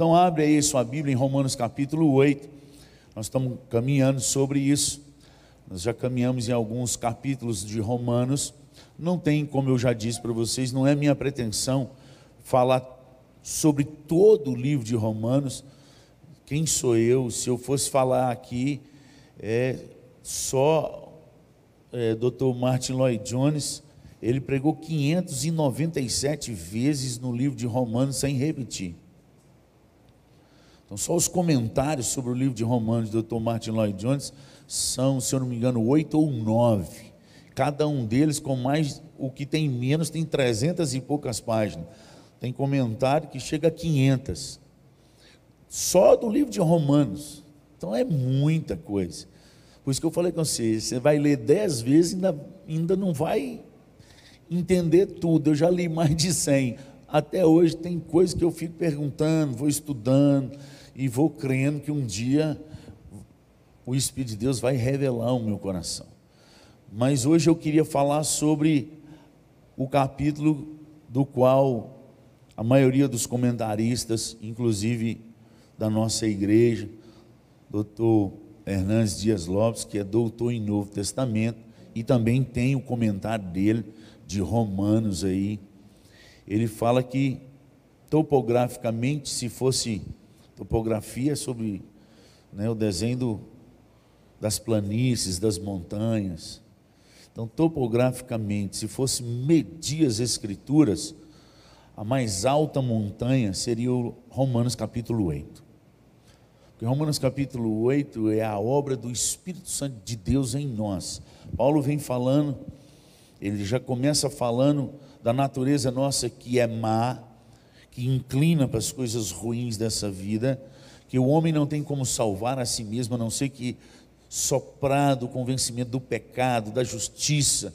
Então abre aí sua Bíblia em Romanos capítulo 8. Nós estamos caminhando sobre isso. Nós já caminhamos em alguns capítulos de Romanos. Não tem, como eu já disse para vocês, não é minha pretensão falar sobre todo o livro de Romanos. Quem sou eu? Se eu fosse falar aqui, é só é, Dr. Martin Lloyd Jones, ele pregou 597 vezes no livro de Romanos sem repetir. Então, só os comentários sobre o livro de Romanos do Dr. Martin Lloyd Jones são, se eu não me engano, oito ou nove. Cada um deles com mais, o que tem menos tem trezentas e poucas páginas. Tem comentário que chega a 500. Só do livro de Romanos. Então é muita coisa. Por isso que eu falei com você, você vai ler dez vezes e ainda, ainda não vai entender tudo. Eu já li mais de cem. Até hoje tem coisas que eu fico perguntando, vou estudando e vou crendo que um dia o Espírito de Deus vai revelar o meu coração. Mas hoje eu queria falar sobre o capítulo do qual a maioria dos comentaristas, inclusive da nossa igreja, doutor Hernandes Dias Lopes, que é doutor em Novo Testamento, e também tem o comentário dele de Romanos aí. Ele fala que topograficamente, se fosse topografia sobre né, o desenho das planícies, das montanhas. Então, topograficamente, se fosse medir as escrituras, a mais alta montanha seria o Romanos capítulo 8. Porque Romanos capítulo 8 é a obra do Espírito Santo de Deus em nós. Paulo vem falando, ele já começa falando da natureza nossa que é má, que inclina para as coisas ruins dessa vida, que o homem não tem como salvar a si mesmo, a não ser que soprado o convencimento do pecado, da justiça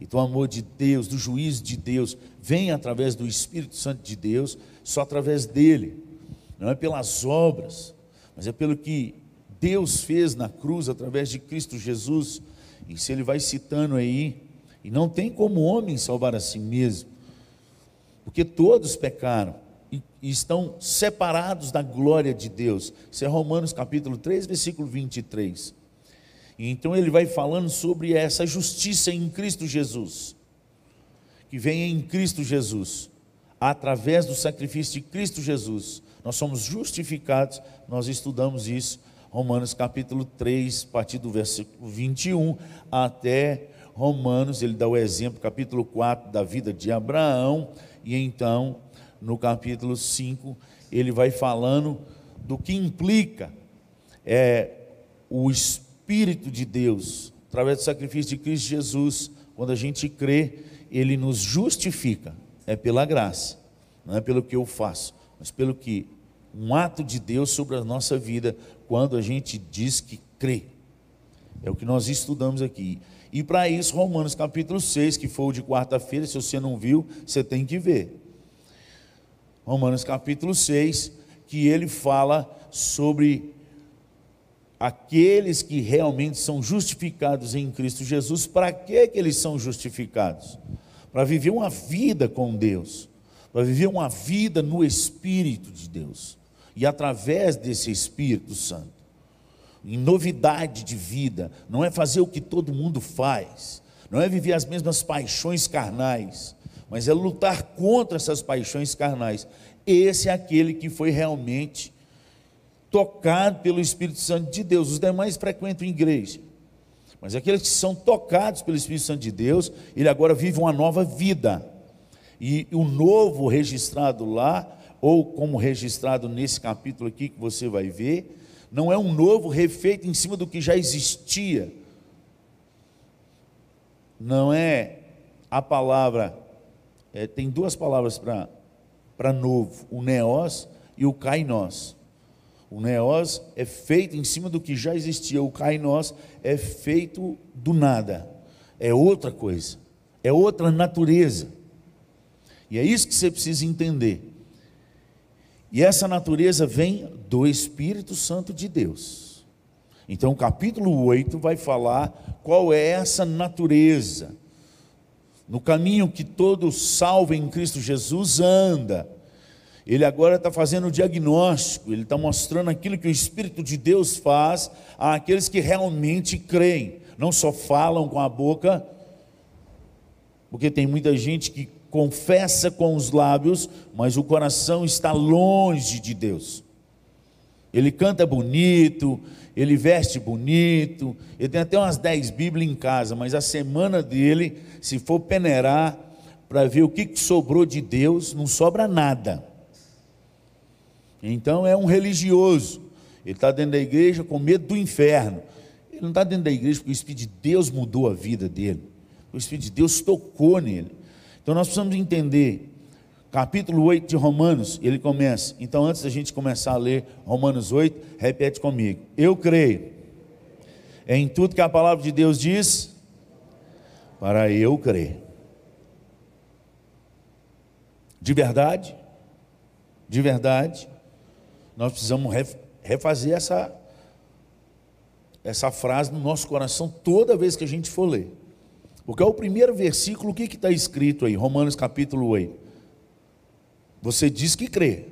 e do amor de Deus, do juízo de Deus, vem através do Espírito Santo de Deus, só através dele, não é pelas obras, mas é pelo que Deus fez na cruz através de Cristo Jesus. E se ele vai citando aí, e não tem como homem salvar a si mesmo, porque todos pecaram e, estão separados da glória de Deus. Isso é Romanos capítulo 3, versículo 23. E então ele vai falando sobre essa justiça em Cristo Jesus, que vem em Cristo Jesus, através do sacrifício de Cristo Jesus. Nós somos justificados, nós estudamos isso, Romanos capítulo 3, a partir do versículo 21 até Romanos, ele dá o exemplo, capítulo 4, da vida de Abraão, e então, no capítulo 5, ele vai falando do que implica é, o Espírito de Deus, através do sacrifício de Cristo Jesus, quando a gente crê, ele nos justifica, é pela graça, não é pelo que eu faço, mas pelo que um ato de Deus sobre a nossa vida, quando a gente diz que crê. É o que nós estudamos aqui. E para isso, Romanos capítulo 6, que foi o de quarta-feira, se você não viu, você tem que ver. Romanos capítulo 6, que ele fala sobre aqueles que realmente são justificados em Cristo Jesus. Para que, que eles são justificados? Para viver uma vida com Deus, para viver uma vida no Espírito de Deus e através desse Espírito Santo em novidade de vida, não é fazer o que todo mundo faz, não é viver as mesmas paixões carnais, mas é lutar contra essas paixões carnais. Esse é aquele que foi realmente tocado pelo Espírito Santo de Deus. Os demais frequentam igreja, mas aqueles que são tocados pelo Espírito Santo de Deus, ele agora vive uma nova vida. E o novo registrado lá, ou como registrado nesse capítulo aqui que você vai ver, não é um novo refeito em cima do que já existia. Não é a palavra, é, tem duas palavras para novo: o neós e o kainós. O neós é feito em cima do que já existia, o kainós é feito do nada, é outra coisa, é outra natureza. E é isso que você precisa entender. E essa natureza vem do Espírito Santo de Deus. Então, o capítulo 8 vai falar qual é essa natureza. No caminho que todo salvo em Cristo Jesus anda. Ele agora está fazendo o diagnóstico, ele está mostrando aquilo que o Espírito de Deus faz àqueles que realmente creem, não só falam com a boca, porque tem muita gente que confessa com os lábios, mas o coração está longe de Deus. Ele canta bonito, ele veste bonito, ele tem até umas 10 Bíblias em casa, mas a semana dele, se for peneirar para ver o que sobrou de Deus, não sobra nada. Então é um religioso, ele está dentro da igreja com medo do inferno. Ele não está dentro da igreja porque o Espírito de Deus mudou a vida dele, o Espírito de Deus tocou nele. Então nós precisamos entender capítulo 8 de Romanos, ele começa. Então, antes da gente começar a ler Romanos 8, repete comigo. Eu creio em tudo que a palavra de Deus diz, para eu crer. De verdade, de verdade, nós precisamos refazer essa, essa frase no nosso coração toda vez que a gente for ler. Porque é o primeiro versículo, o que está escrito aí? Romanos capítulo 8. Você diz que crê.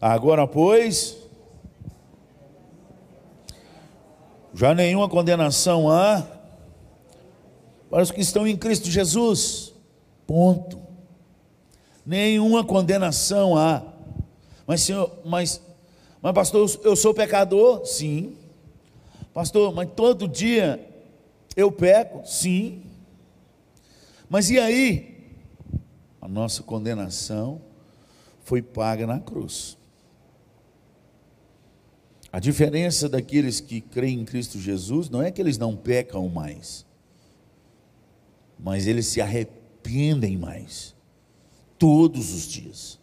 Agora, pois, já nenhuma condenação há para os que estão em Cristo Jesus. Ponto. Nenhuma condenação há. Mas, senhor, mas, mas pastor, eu sou pecador? Sim. Pastor, mas todo dia eu peco? Sim. Mas e aí? a nossa condenação foi paga na cruz. A diferença daqueles que creem em Cristo Jesus não é que eles não pecam mais, mas eles se arrependem mais, todos os dias.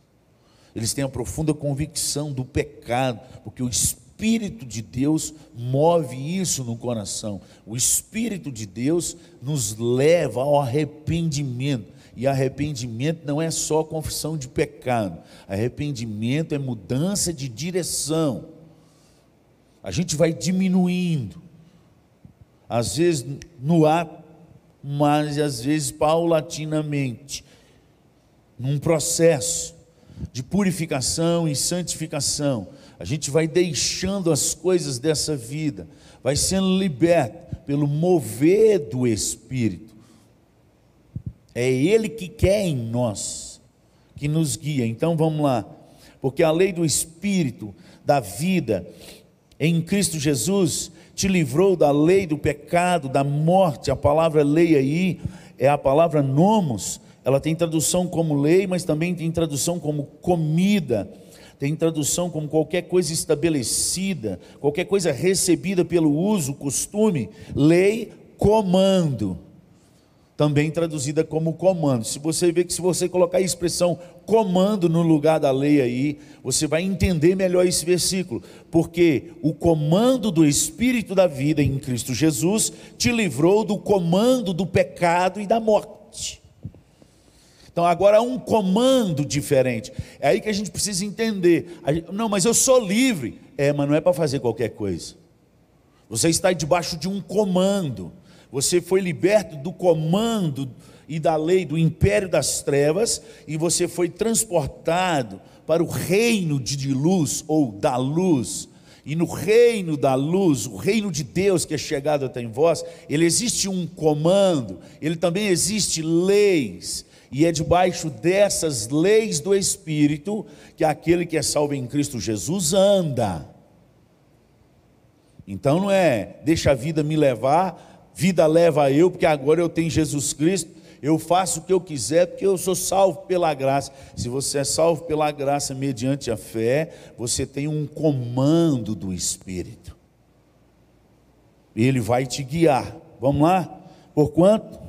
Eles têm a profunda convicção do pecado, porque o Espírito de Deus move isso no coração. O Espírito de Deus nos leva ao arrependimento. E arrependimento não é só confissão de pecado, arrependimento é mudança de direção. A gente vai diminuindo, às vezes no ato, mas às vezes paulatinamente, num processo de purificação e santificação. A gente vai deixando as coisas dessa vida, vai sendo liberto pelo mover do Espírito. É Ele que quer em nós, que nos guia. Então vamos lá, porque a lei do Espírito, da vida, em Cristo Jesus, te livrou da lei do pecado, da morte. A palavra lei aí é a palavra nomos, ela tem tradução como lei, mas também tem tradução como comida tem tradução como qualquer coisa estabelecida, qualquer coisa recebida pelo uso, costume, lei, comando também traduzida como comando. Se você vê que se você colocar a expressão comando no lugar da lei aí, você vai entender melhor esse versículo, porque o comando do espírito da vida em Cristo Jesus te livrou do comando do pecado e da morte. Então agora há um comando diferente. É aí que a gente precisa entender. Não, mas eu sou livre. É, mas não é para fazer qualquer coisa. Você está debaixo de um comando. Você foi liberto do comando e da lei do império das trevas e você foi transportado para o reino de luz ou da luz. E no reino da luz, o reino de Deus que é chegado até em vós, ele existe um comando, ele também existe leis, e é debaixo dessas leis do Espírito que aquele que é salvo em Cristo Jesus anda. Então não é, deixa a vida me levar, vida leva eu, porque agora eu tenho Jesus Cristo, eu faço o que eu quiser, porque eu sou salvo pela graça. Se você é salvo pela graça mediante a fé, você tem um comando do Espírito. Ele vai te guiar. Vamos lá? Por quanto?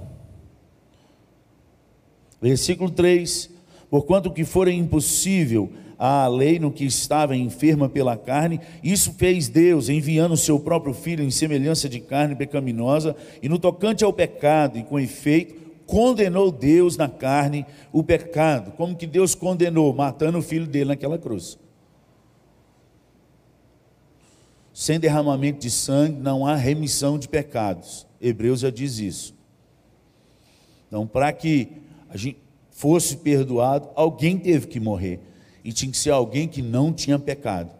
Versículo 3: Porquanto que for impossível à lei no que estava enferma pela carne, isso fez Deus, enviando o seu próprio filho em semelhança de carne pecaminosa, e no tocante ao pecado, e com efeito, condenou Deus na carne o pecado. Como que Deus condenou? Matando o filho dele naquela cruz. Sem derramamento de sangue não há remissão de pecados. Hebreus já diz isso. Então, para que a gente fosse perdoado, alguém teve que morrer. E tinha que ser alguém que não tinha pecado,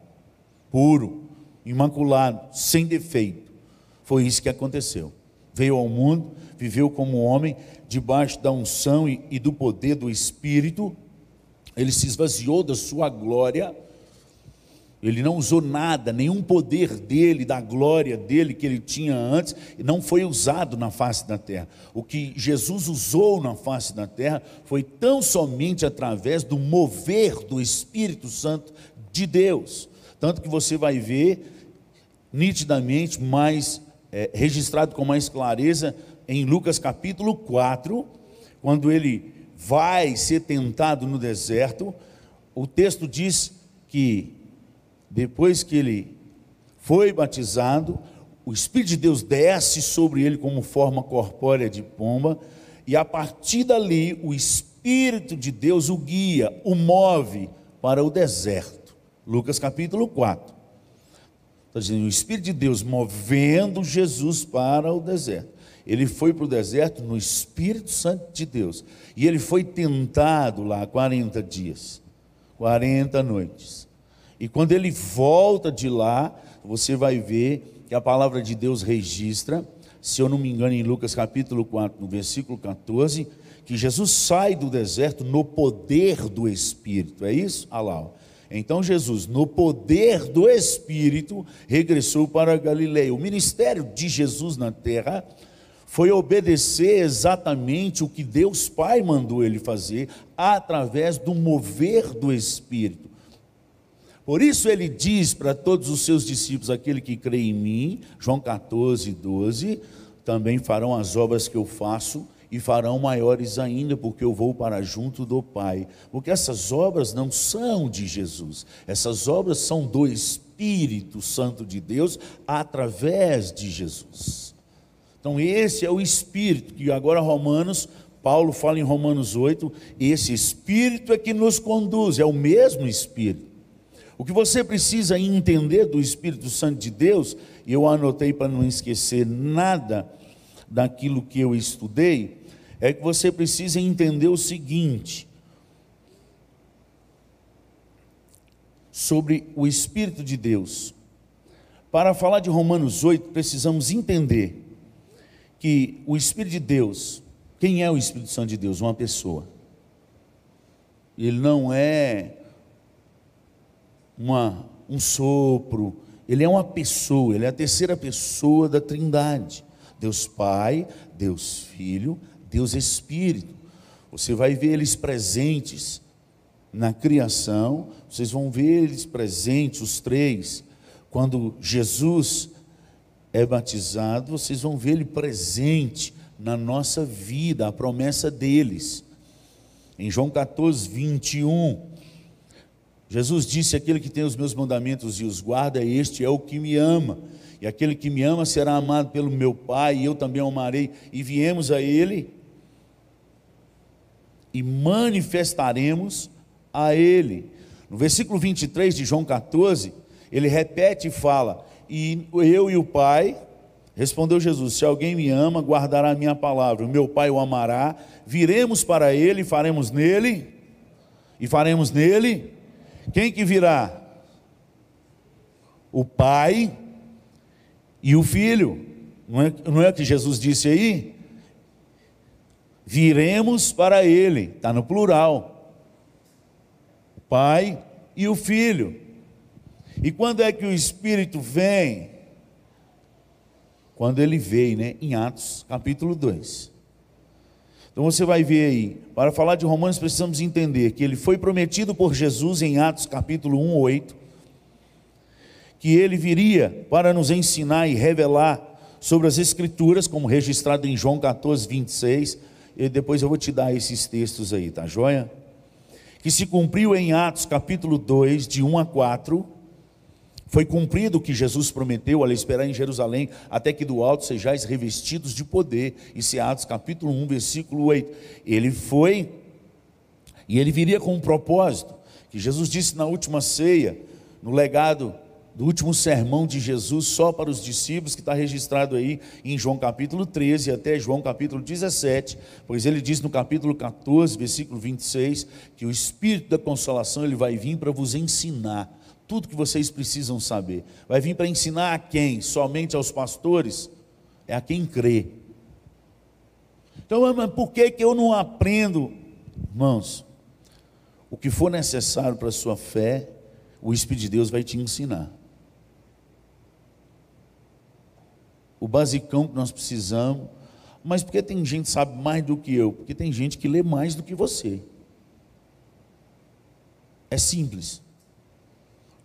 puro, imaculado, sem defeito. Foi isso que aconteceu. Veio ao mundo, viveu como homem, debaixo da unção e, e do poder do Espírito. Ele se esvaziou da sua glória ele não usou nada, nenhum poder dele, da glória dele que ele tinha antes, não foi usado na face da terra. O que Jesus usou na face da terra foi tão somente através do mover do Espírito Santo de Deus. Tanto que você vai ver nitidamente, mais é, registrado com mais clareza em Lucas capítulo 4, quando ele vai ser tentado no deserto, o texto diz que depois que ele foi batizado, o Espírito de Deus desce sobre ele como forma corpórea de pomba, e a partir dali o Espírito de Deus o guia, o move para o deserto. Lucas capítulo 4. Está dizendo, o Espírito de Deus movendo Jesus para o deserto. Ele foi para o deserto no Espírito Santo de Deus. E ele foi tentado lá 40 dias, 40 noites. E quando ele volta de lá, você vai ver que a palavra de Deus registra, se eu não me engano, em Lucas capítulo 4, no versículo 14, que Jesus sai do deserto no poder do Espírito. É isso? Ah lá. Então Jesus, no poder do Espírito, regressou para Galileia. O ministério de Jesus na terra foi obedecer exatamente o que Deus Pai mandou ele fazer através do mover do Espírito. Por isso ele diz para todos os seus discípulos: aquele que crê em mim, João 14, 12, também farão as obras que eu faço e farão maiores ainda, porque eu vou para junto do Pai. Porque essas obras não são de Jesus, essas obras são do Espírito Santo de Deus através de Jesus. Então, esse é o Espírito que agora Romanos, Paulo fala em Romanos 8, esse Espírito é que nos conduz, é o mesmo Espírito. O que você precisa entender do Espírito Santo de Deus, e eu anotei para não esquecer nada daquilo que eu estudei, é que você precisa entender o seguinte: sobre o Espírito de Deus. Para falar de Romanos 8, precisamos entender que o Espírito de Deus, quem é o Espírito Santo de Deus? Uma pessoa. Ele não é uma, um sopro, ele é uma pessoa, ele é a terceira pessoa da Trindade. Deus Pai, Deus Filho, Deus Espírito. Você vai ver eles presentes na criação, vocês vão ver eles presentes, os três. Quando Jesus é batizado, vocês vão ver ele presente na nossa vida, a promessa deles. Em João 14, 21, Jesus disse: Aquele que tem os meus mandamentos e os guarda, este é o que me ama. E aquele que me ama será amado pelo meu Pai, e eu também o amarei. E viemos a Ele e manifestaremos a Ele. No versículo 23 de João 14, ele repete e fala: E eu e o Pai, respondeu Jesus: Se alguém me ama, guardará a minha palavra, o meu Pai o amará, viremos para Ele e faremos nele, e faremos nele quem que virá? O Pai e o Filho. Não é, não é que Jesus disse aí? Viremos para Ele, está no plural. O Pai e o Filho. E quando é que o Espírito vem? Quando ele veio, né? Em Atos capítulo 2. Então você vai ver aí, para falar de Romanos precisamos entender que ele foi prometido por Jesus em Atos capítulo 1, 8, que ele viria para nos ensinar e revelar sobre as Escrituras, como registrado em João 14, 26, e depois eu vou te dar esses textos aí, tá joia? Que se cumpriu em Atos capítulo 2, de 1 a 4, foi cumprido o que Jesus prometeu ao esperar em Jerusalém, até que do alto sejais revestidos de poder. Isso é Atos capítulo 1, versículo 8. Ele foi, e ele viria com um propósito, que Jesus disse na última ceia, no legado do último sermão de Jesus só para os discípulos, que está registrado aí em João capítulo 13 até João capítulo 17, pois ele diz no capítulo 14, versículo 26, que o Espírito da Consolação ele vai vir para vos ensinar tudo que vocês precisam saber. Vai vir para ensinar a quem? Somente aos pastores? É a quem crê. Então, mas por que, que eu não aprendo, irmãos? O que for necessário para a sua fé, o Espírito de Deus vai te ensinar. o basicão que nós precisamos, mas porque tem gente que sabe mais do que eu? Porque tem gente que lê mais do que você. É simples.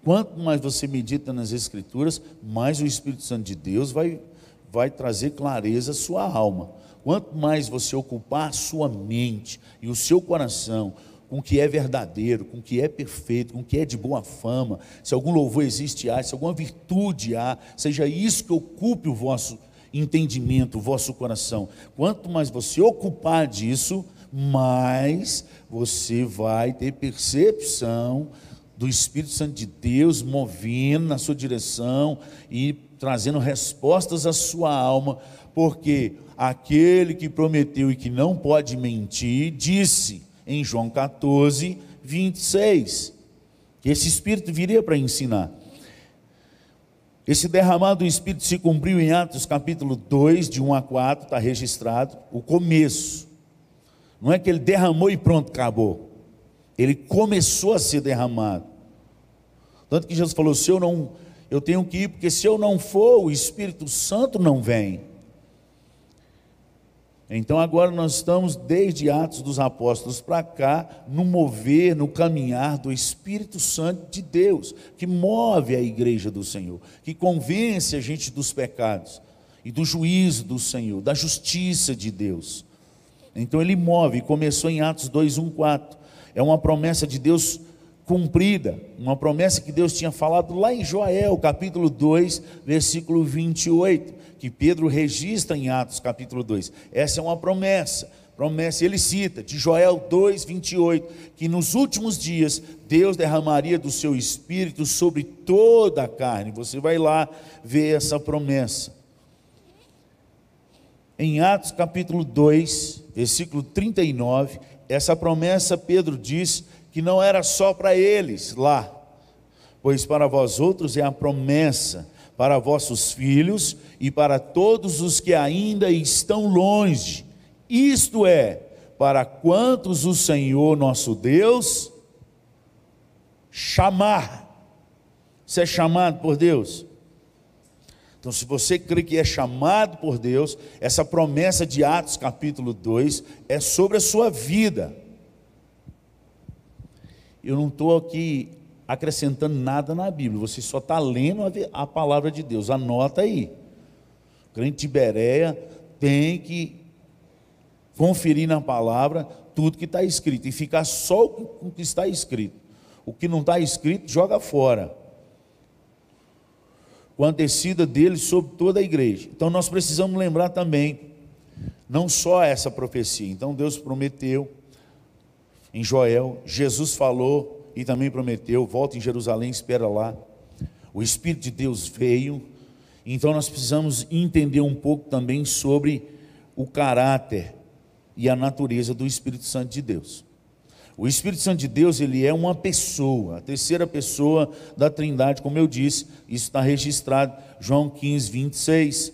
Quanto mais você medita nas Escrituras, mais o Espírito Santo de Deus vai, vai trazer clareza à sua alma. Quanto mais você ocupar a sua mente e o seu coração com o que é verdadeiro, com o que é perfeito, com o que é de boa fama, se algum louvor existe há, se alguma virtude há, seja isso que ocupe o vosso entendimento, o vosso coração. Quanto mais você ocupar disso, mais você vai ter percepção do Espírito Santo de Deus movendo na sua direção e trazendo respostas à sua alma, porque aquele que prometeu e que não pode mentir, disse: em João 14, 26. Que esse Espírito viria para ensinar. Esse derramado do Espírito se cumpriu em Atos capítulo 2, de 1 a 4, está registrado, o começo. Não é que ele derramou e pronto, acabou. Ele começou a ser derramado. Tanto que Jesus falou: se eu não, eu tenho que ir, porque se eu não for, o Espírito Santo não vem. Então agora nós estamos desde Atos dos Apóstolos para cá, no mover, no caminhar do Espírito Santo de Deus, que move a igreja do Senhor, que convence a gente dos pecados e do juízo do Senhor, da justiça de Deus. Então ele move, começou em Atos 2, 1, 4. É uma promessa de Deus cumprida, uma promessa que Deus tinha falado lá em Joel, capítulo 2, versículo 28 que Pedro registra em Atos capítulo 2. Essa é uma promessa. Promessa, ele cita de Joel 2, 28, que nos últimos dias Deus derramaria do seu espírito sobre toda a carne. Você vai lá ver essa promessa. Em Atos capítulo 2, versículo 39, essa promessa Pedro diz que não era só para eles lá, pois para vós outros é a promessa para vossos filhos e para todos os que ainda estão longe, isto é, para quantos o Senhor nosso Deus chamar. Você é chamado por Deus? Então, se você crê que é chamado por Deus, essa promessa de Atos capítulo 2 é sobre a sua vida. Eu não estou aqui acrescentando nada na Bíblia, você só está lendo a, palavra de Deus, anota aí. O crente de Bereia tem que conferir na palavra tudo que está escrito e ficar só com o que está escrito. O que não está escrito, joga fora. Com a descida dele sobre toda a igreja. Então nós precisamos lembrar também, não só essa profecia. Então Deus prometeu em Joel, Jesus falou e também prometeu: volta em Jerusalém, espera lá. O Espírito de Deus veio, então nós precisamos entender um pouco também sobre o caráter e a natureza do Espírito Santo de Deus. O Espírito Santo de Deus, ele é uma pessoa, a terceira pessoa da Trindade, como eu disse, isso está registrado, João 15, 26.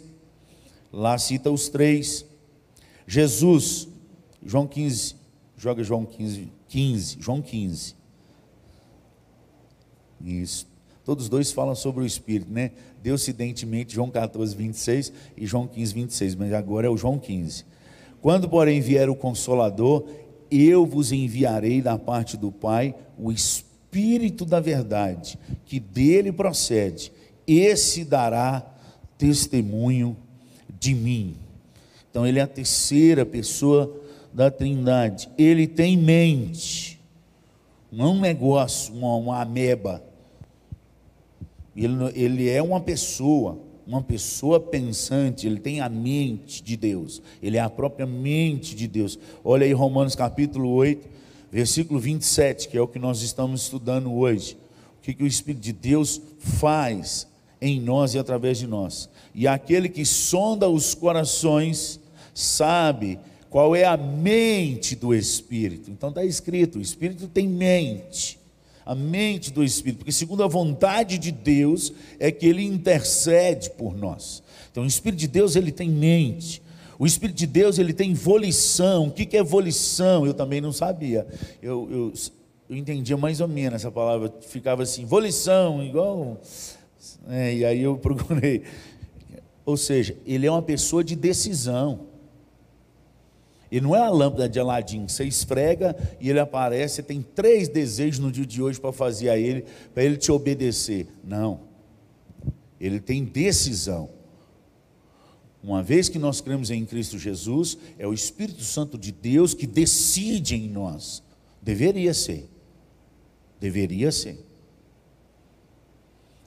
Lá cita os três. Jesus, João 15, joga João 15, 15, João 15. Isso. Todos dois falam sobre o Espírito, né? Deocidentemente, João 14, 26 e João 15, 26, mas agora é o João 15. Quando, porém, vier o Consolador, eu vos enviarei da parte do Pai o Espírito da verdade, que dele procede. Esse dará testemunho de mim. Então, ele é a terceira pessoa da Trindade. Ele tem mente, não um negócio, uma, uma ameba ele, ele é uma pessoa, uma pessoa pensante, ele tem a mente de Deus, ele é a própria mente de Deus. Olha aí Romanos capítulo 8, versículo 27, que é o que nós estamos estudando hoje. que, que o Espírito de Deus faz em nós e através de nós. E aquele que sonda os corações sabe qual é a mente do Espírito. Então está escrito: o Espírito tem mente. A mente do Espírito, porque segundo a vontade de Deus é que ele intercede por nós. Então o Espírito de Deus ele tem mente. O Espírito de Deus ele tem volição. O que é volição? Eu também não sabia. Eu, eu, eu entendia mais ou menos essa palavra. Ficava assim, volição, igual. É, e aí eu procurei. Ou seja, ele é uma pessoa de decisão. E não é a lâmpada de Aladim, você esfrega e ele aparece, você tem três desejos no dia de hoje para fazer a ele, para ele te obedecer. Não. Ele tem decisão. Uma vez que nós cremos em Cristo Jesus, é o Espírito Santo de Deus que decide em nós. Deveria ser. Deveria ser.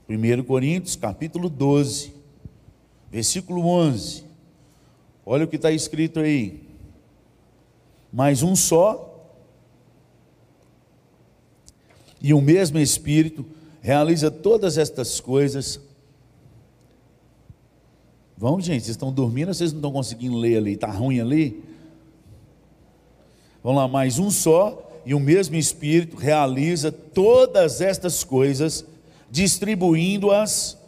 1 Coríntios, capítulo 12, versículo 11. Olha o que está escrito aí mas um só, e o mesmo Espírito realiza todas estas coisas. Vamos, gente, vocês estão dormindo, vocês não estão conseguindo ler ali, está ruim ali? Vamos lá, mais um só, e o mesmo Espírito realiza todas estas coisas, distribuindo-as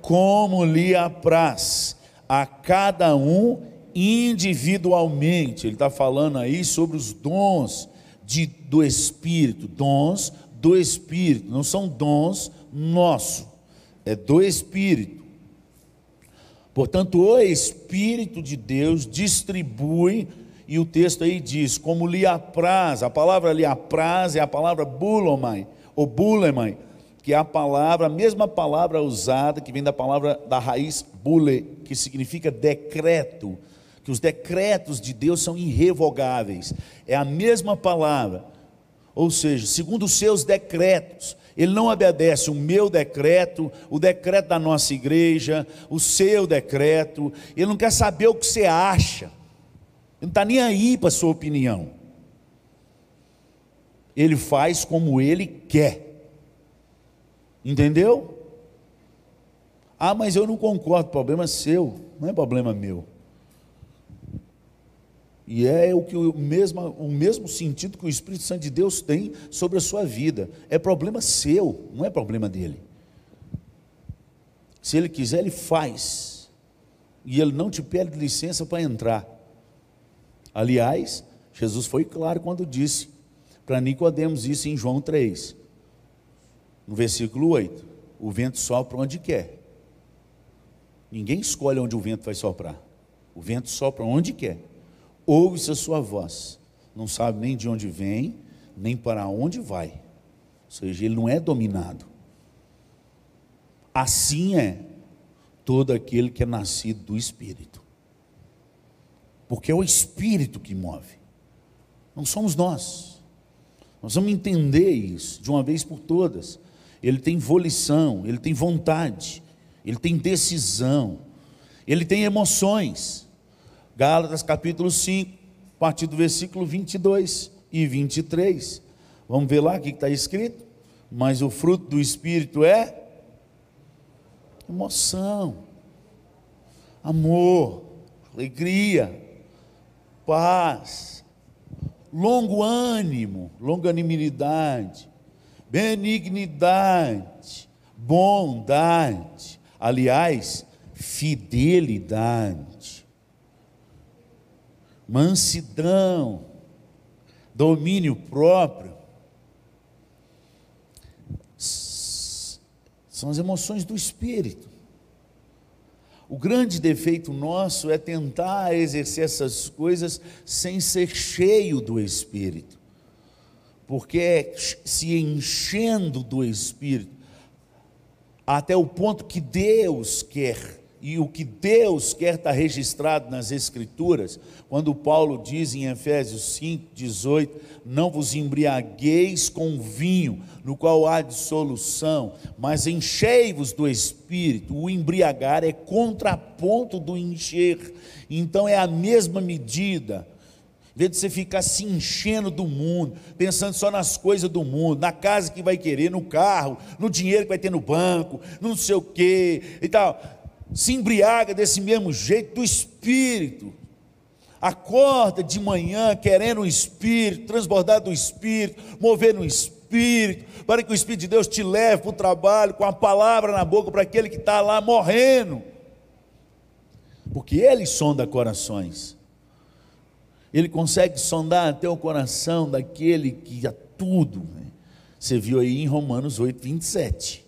como lhe apraz, a cada um individualmente. Ele está falando aí sobre os dons de, do Espírito, dons do Espírito, não são dons nossos, é do Espírito. Portanto, o Espírito de Deus distribui, e o texto aí diz, como lhe apraz, a palavra lhe apraz é a palavra bulomai, ou bulemai, que é a palavra, a mesma palavra usada, que vem da palavra da raiz bule, que significa decreto, que os decretos de Deus são irrevogáveis. É a mesma palavra. Ou seja, segundo os seus decretos, ele não obedece o meu decreto, o decreto da nossa igreja, o seu decreto. Ele não quer saber o que você acha. Ele não está nem aí para a sua opinião. Ele faz como ele quer. Entendeu? Ah, mas eu não concordo, problema seu, não é problema meu. E é o, que o, mesmo, o mesmo sentido que o Espírito Santo de Deus tem sobre a sua vida. É problema seu, não é problema dele. Se ele quiser, ele faz. E ele não te pede licença para entrar. Aliás, Jesus foi claro quando disse para Nicodemos isso em João 3, no versículo 8: o vento sopra onde quer. Ninguém escolhe onde o vento vai soprar. O vento sopra onde quer ouve-se a sua voz, não sabe nem de onde vem, nem para onde vai. Ou seja, ele não é dominado. Assim é todo aquele que é nascido do Espírito. Porque é o Espírito que move, não somos nós. Nós vamos entender isso de uma vez por todas. Ele tem volição, ele tem vontade, ele tem decisão, ele tem emoções. Gálatas capítulo 5, a partir do versículo 22 e 23. Vamos ver lá o que está escrito? Mas o fruto do Espírito é emoção, amor, alegria, paz, longo ânimo, longanimidade, benignidade, bondade, aliás, fidelidade mansidão, domínio próprio. São as emoções do espírito. O grande defeito nosso é tentar exercer essas coisas sem ser cheio do espírito. Porque é se enchendo do espírito até o ponto que Deus quer e o que Deus quer estar registrado nas Escrituras, quando Paulo diz em Efésios 5, 18: Não vos embriagueis com vinho, no qual há dissolução, mas enchei-vos do Espírito. O embriagar é contraponto do encher, então é a mesma medida. Em vez de você ficar se enchendo do mundo, pensando só nas coisas do mundo, na casa que vai querer, no carro, no dinheiro que vai ter no banco, não sei o quê e tal. Se embriaga desse mesmo jeito do espírito. Acorda de manhã querendo o espírito, transbordar do espírito, mover no espírito, para que o espírito de Deus te leve para o trabalho com a palavra na boca para aquele que está lá morrendo. Porque ele sonda corações. Ele consegue sondar até o coração daquele que a tudo. Né? Você viu aí em Romanos 8, 27.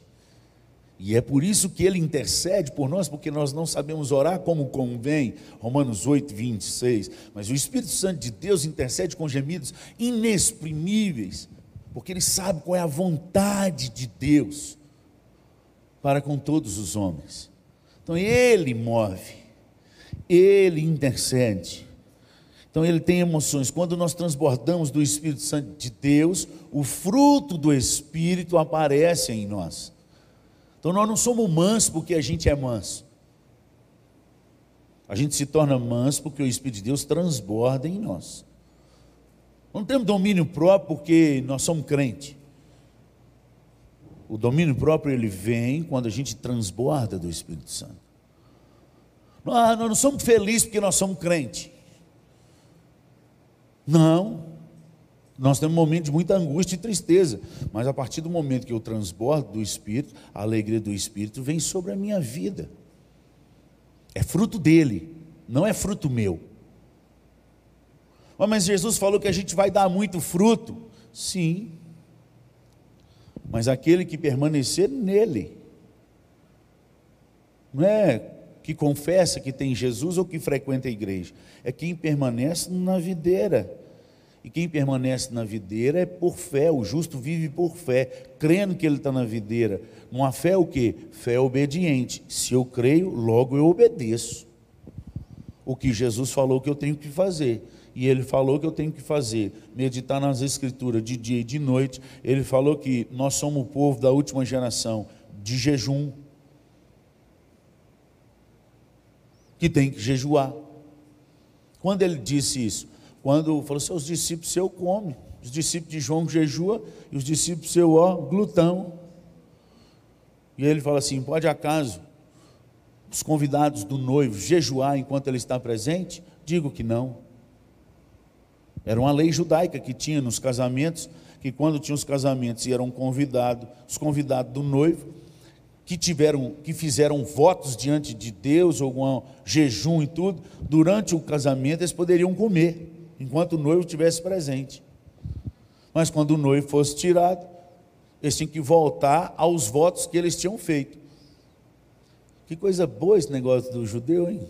E é por isso que ele intercede por nós, porque nós não sabemos orar como convém. Romanos 8, 26. Mas o Espírito Santo de Deus intercede com gemidos inexprimíveis, porque ele sabe qual é a vontade de Deus para com todos os homens. Então ele move, ele intercede. Então ele tem emoções. Quando nós transbordamos do Espírito Santo de Deus, o fruto do Espírito aparece em nós. Então nós não somos mansos porque a gente é manso. A gente se torna manso porque o Espírito de Deus transborda em nós. Não temos domínio próprio porque nós somos crente. O domínio próprio ele vem quando a gente transborda do Espírito Santo. Nós, não somos felizes porque nós somos crente. Não. Nós temos momentos de muita angústia e tristeza, mas a partir do momento que eu transbordo do Espírito, a alegria do Espírito vem sobre a minha vida. É fruto dele, não é fruto meu. Mas Jesus falou que a gente vai dar muito fruto. Sim. Mas aquele que permanecer nele, não é que confessa que tem Jesus ou que frequenta a igreja, é quem permanece na videira. E quem permanece na videira é por fé, o justo vive por fé, crendo que ele está na videira. Uma fé o que? Fé obediente. Se eu creio, logo eu obedeço. O que Jesus falou que eu tenho que fazer. E ele falou que eu tenho que fazer, meditar nas escrituras de dia e de noite. Ele falou que nós somos o povo da última geração de jejum, que tem que jejuar. Quando ele disse isso? Quando falou assim, os discípulos seu come, os discípulos de João jejua e os discípulos seu ó, glutão. E ele fala assim: pode acaso os convidados do noivo jejuar enquanto ele está presente? Digo que não. Era uma lei judaica que tinha nos casamentos, que quando tinha os casamentos e eram convidados, os convidados do noivo, que tiveram, que fizeram votos diante de Deus, algum jejum e tudo, durante o casamento eles poderiam comer, enquanto o noivo estivesse presente. Mas quando o noivo fosse tirado, eles tinham que voltar aos votos que eles tinham feito. Que coisa boa esse negócio do judeu, hein?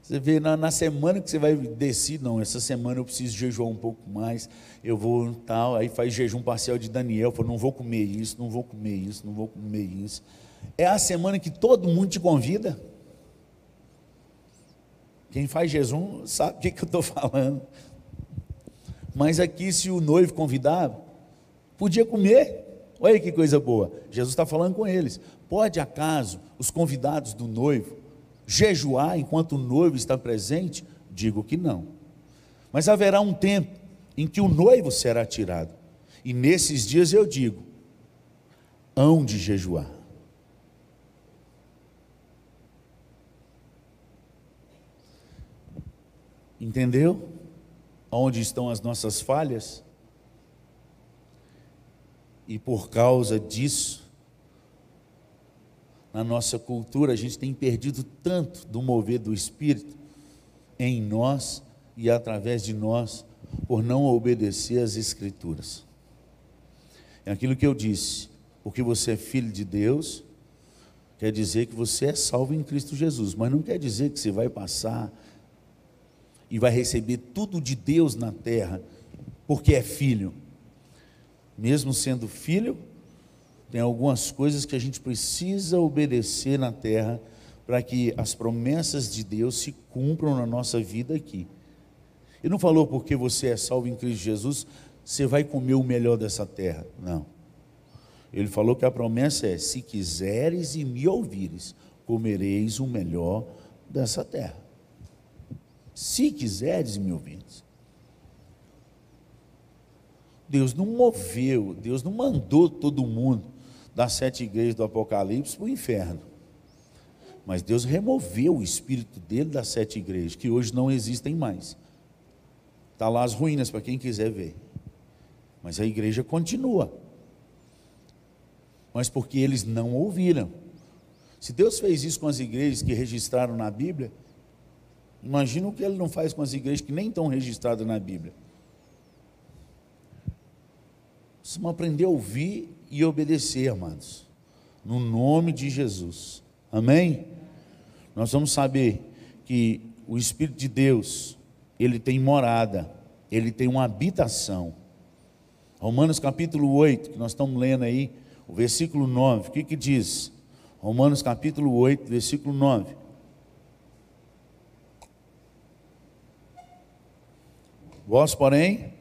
Você vê na, na, semana que você vai descer, não, essa semana eu preciso jejuar um pouco mais, eu vou tal, aí faz jejum parcial de Daniel, fala, não vou comer isso, não vou comer isso, não vou comer isso. É a semana que todo mundo te convida. Quem faz jejum sabe o que, eu estou falando. Mas aqui, se o noivo convidar, podia comer. Olha que coisa boa. Jesus está falando com eles. Pode acaso os convidados do noivo jejuar enquanto o noivo está presente? Digo que não. Mas haverá um tempo em que o noivo será tirado. E nesses dias eu digo: hão de jejuar. Entendeu? Onde estão as nossas falhas? E por causa disso, na nossa cultura, a gente tem perdido tanto do mover do Espírito em nós e através de nós, por não obedecer às Escrituras. É aquilo que eu disse, porque você é filho de Deus, quer dizer que você é salvo em Cristo Jesus, mas não quer dizer que você vai passar e vai receber tudo de Deus na terra, porque é filho. Mesmo sendo filho, tem algumas coisas que a gente precisa obedecer na terra para que as promessas de Deus se cumpram na nossa vida aqui. Ele não falou porque você é salvo em Cristo Jesus, você vai comer o melhor dessa terra. Não. Ele falou que a promessa é: se quiseres e me ouvires, comereis o melhor dessa terra. Se quiseres, me ouvintes. Deus não moveu, Deus não mandou todo mundo das sete igrejas do Apocalipse para o inferno. Mas Deus removeu o espírito dele das sete igrejas, que hoje não existem mais. Está lá as ruínas para quem quiser ver. Mas a igreja continua. Mas porque eles não ouviram. Se Deus fez isso com as igrejas que registraram na Bíblia, imagina o que ele não faz com as igrejas que nem estão registradas na Bíblia. Precisamos aprender a ouvir e obedecer, amados. No nome de Jesus. Amém? Nós vamos saber que o Espírito de Deus, ele tem morada, ele tem uma habitação. Romanos capítulo 8, que nós estamos lendo aí, o versículo 9, o que que diz? Romanos capítulo 8, versículo 9. Vós, porém,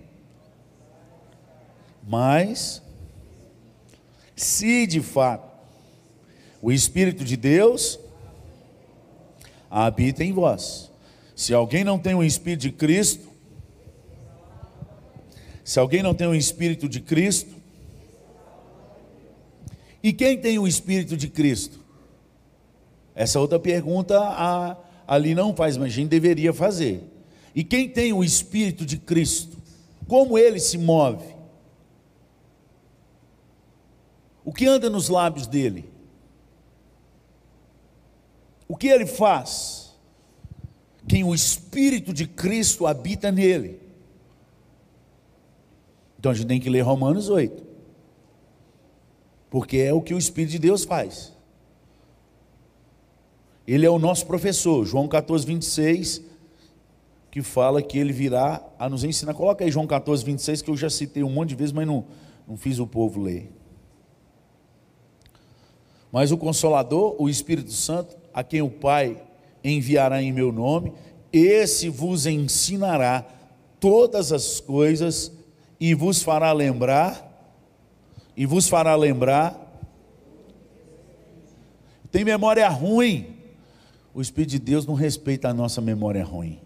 mas se de fato o Espírito de Deus habita em vós. Se alguém não tem o Espírito de Cristo, se alguém não tem o Espírito de Cristo, e quem tem o Espírito de Cristo? Essa outra pergunta a, ali não faz, mas a gente deveria fazer. E quem tem o Espírito de Cristo? Como ele se move? O que anda nos lábios dele? O que ele faz? Quem o Espírito de Cristo habita nele. Então a gente tem que ler Romanos 8. Porque é o que o Espírito de Deus faz. Ele é o nosso professor, João 14, 26, que fala que ele virá a nos ensinar. Coloca aí João 14, 26, que eu já citei um monte de vezes, mas não, não fiz o povo ler. Mas o Consolador, o Espírito Santo, a quem o Pai enviará em meu nome, esse vos ensinará todas as coisas e vos fará lembrar, e vos fará lembrar. Tem memória ruim. O Espírito de Deus não respeita a nossa memória ruim.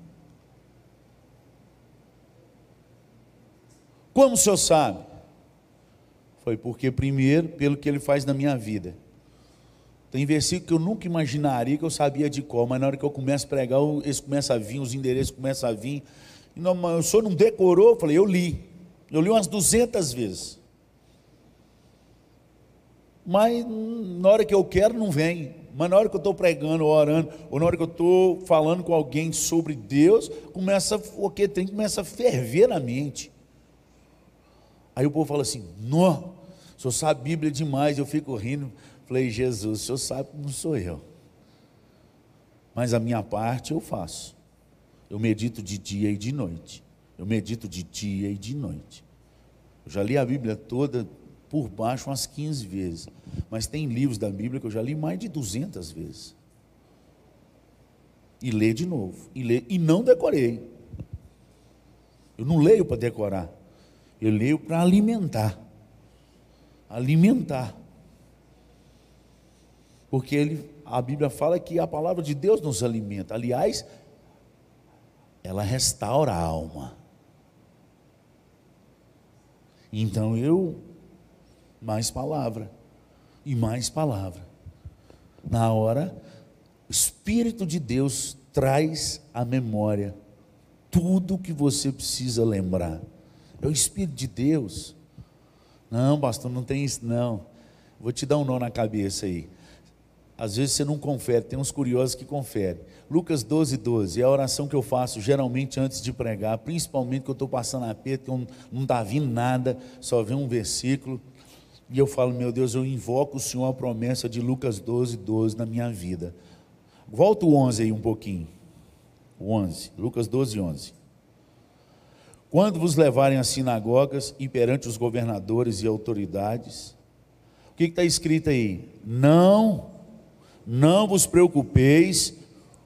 Como o senhor sabe? Foi porque, primeiro, pelo que ele faz na minha vida. Tem versículo que eu nunca imaginaria que eu sabia de qual, mas na hora que eu começo a pregar, eles começam a vir, os endereços começam a vir. E não, o senhor não decorou? Eu falei, eu li. Eu li umas 200 vezes. Mas na hora que eu quero, não vem. Mas na hora que eu estou pregando, orando, ou na hora que eu estou falando com alguém sobre Deus, começa, o que tem, começa a ferver na mente. Aí o povo fala assim: Não, o senhor sabe Bíblia demais. Eu fico rindo. Falei, Jesus, o senhor sabe que não sou eu. Mas a minha parte eu faço. Eu medito de dia e de noite. Eu medito de dia e de noite. Eu já li a Bíblia toda por baixo umas 15 vezes. Mas tem livros da Bíblia que eu já li mais de 200 vezes. E lê de novo. E, lê, e não decorei. Eu não leio para decorar. Eu leio para alimentar. Alimentar. Porque ele, a Bíblia fala que a palavra de Deus nos alimenta. Aliás, ela restaura a alma. Então eu, mais palavra, e mais palavra. Na hora, o Espírito de Deus traz à memória tudo o que você precisa lembrar. É o Espírito de Deus. Não, pastor, não tem isso, não. Vou te dar um nó na cabeça aí. Às vezes você não confere, tem uns curiosos que conferem. Lucas 12, 12 é a oração que eu faço geralmente antes de pregar, principalmente que eu estou passando a pé, que não está vindo nada, só vem um versículo. E eu falo, meu Deus, eu invoco o Senhor a promessa de Lucas 12, 12 na minha vida. Volta o 11 aí um pouquinho. O 11, Lucas 12, 11. Quando vos levarem às sinagogas e perante os governadores e autoridades, o que está escrito aí? Não não vos preocupeis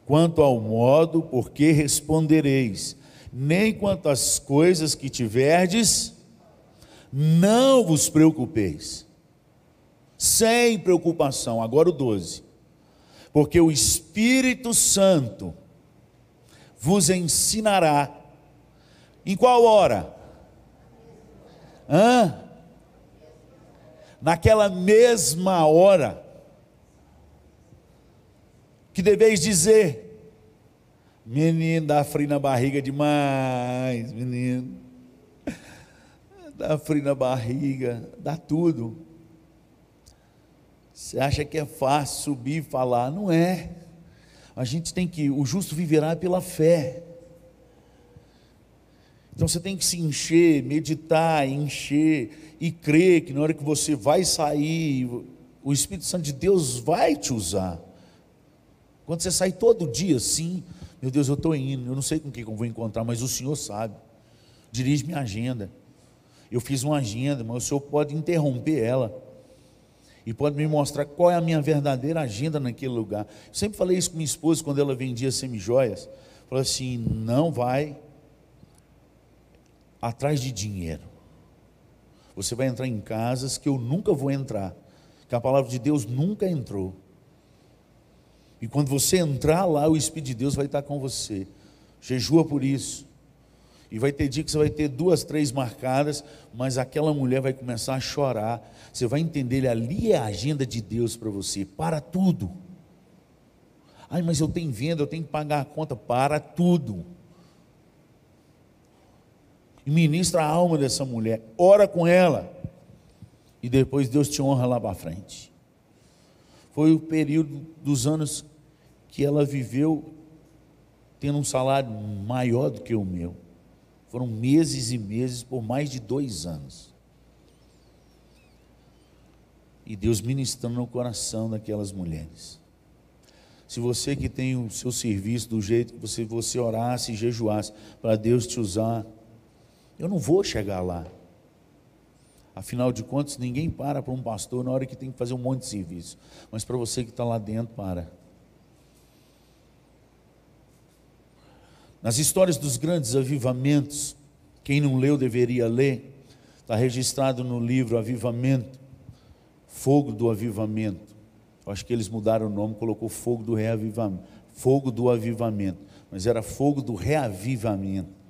quanto ao modo por que respondereis, nem quanto às coisas que tiverdes, não vos preocupeis. Sem preocupação. Agora o 12. Porque o Espírito Santo vos ensinará. Em qual hora? Hã? Naquela mesma hora que deveis dizer: Menino, dá frio na barriga demais, menino. Dá frio na barriga, dá tudo. Você acha que é fácil subir e falar? Não é. A gente tem que, o justo viverá pela fé. Então você tem que se encher, meditar, encher e crer que na hora que você vai sair, o Espírito Santo de Deus vai te usar. Quando você sai todo dia assim, meu Deus, eu estou indo, eu não sei com quem eu vou encontrar, mas o Senhor sabe. Dirige minha agenda. Eu fiz uma agenda, mas o Senhor pode interromper ela. E pode me mostrar qual é a minha verdadeira agenda naquele lugar. Eu sempre falei isso com minha esposa quando ela vendia semijoias. Falei assim: não vai atrás de dinheiro. Você vai entrar em casas que eu nunca vou entrar, que a palavra de Deus nunca entrou. E quando você entrar lá, o Espírito de Deus vai estar com você. Jejua por isso. E vai ter dia que você vai ter duas, três marcadas, mas aquela mulher vai começar a chorar. Você vai entender, ali é a agenda de Deus para você. Para tudo. Ai, mas eu tenho venda, eu tenho que pagar a conta. Para tudo. E ministra a alma dessa mulher. Ora com ela. E depois Deus te honra lá para frente. Foi o período dos anos que ela viveu tendo um salário maior do que o meu. Foram meses e meses por mais de dois anos. E Deus ministrando no coração daquelas mulheres. Se você que tem o seu serviço do jeito que você, você orasse e jejuasse para Deus te usar, eu não vou chegar lá. Afinal de contas, ninguém para para um pastor na hora que tem que fazer um monte de serviço. Mas para você que está lá dentro, para. Nas histórias dos grandes avivamentos, quem não leu deveria ler, está registrado no livro Avivamento, Fogo do Avivamento. Eu acho que eles mudaram o nome, colocou Fogo do Reavivamento, Fogo do Avivamento, mas era Fogo do Reavivamento.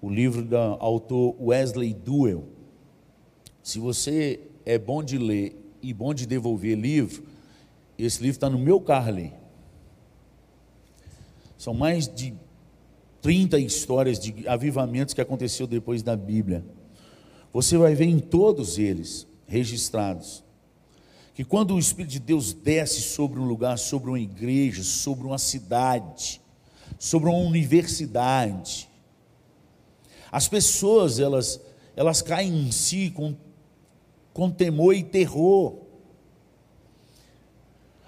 O livro do autor Wesley Duell. Se você é bom de ler e bom de devolver livro, esse livro está no meu carro ali. São mais de 30 histórias de avivamentos que aconteceu depois da Bíblia. Você vai ver em todos eles registrados que quando o Espírito de Deus desce sobre um lugar, sobre uma igreja, sobre uma cidade, sobre uma universidade, as pessoas elas elas caem em si com, com temor e terror.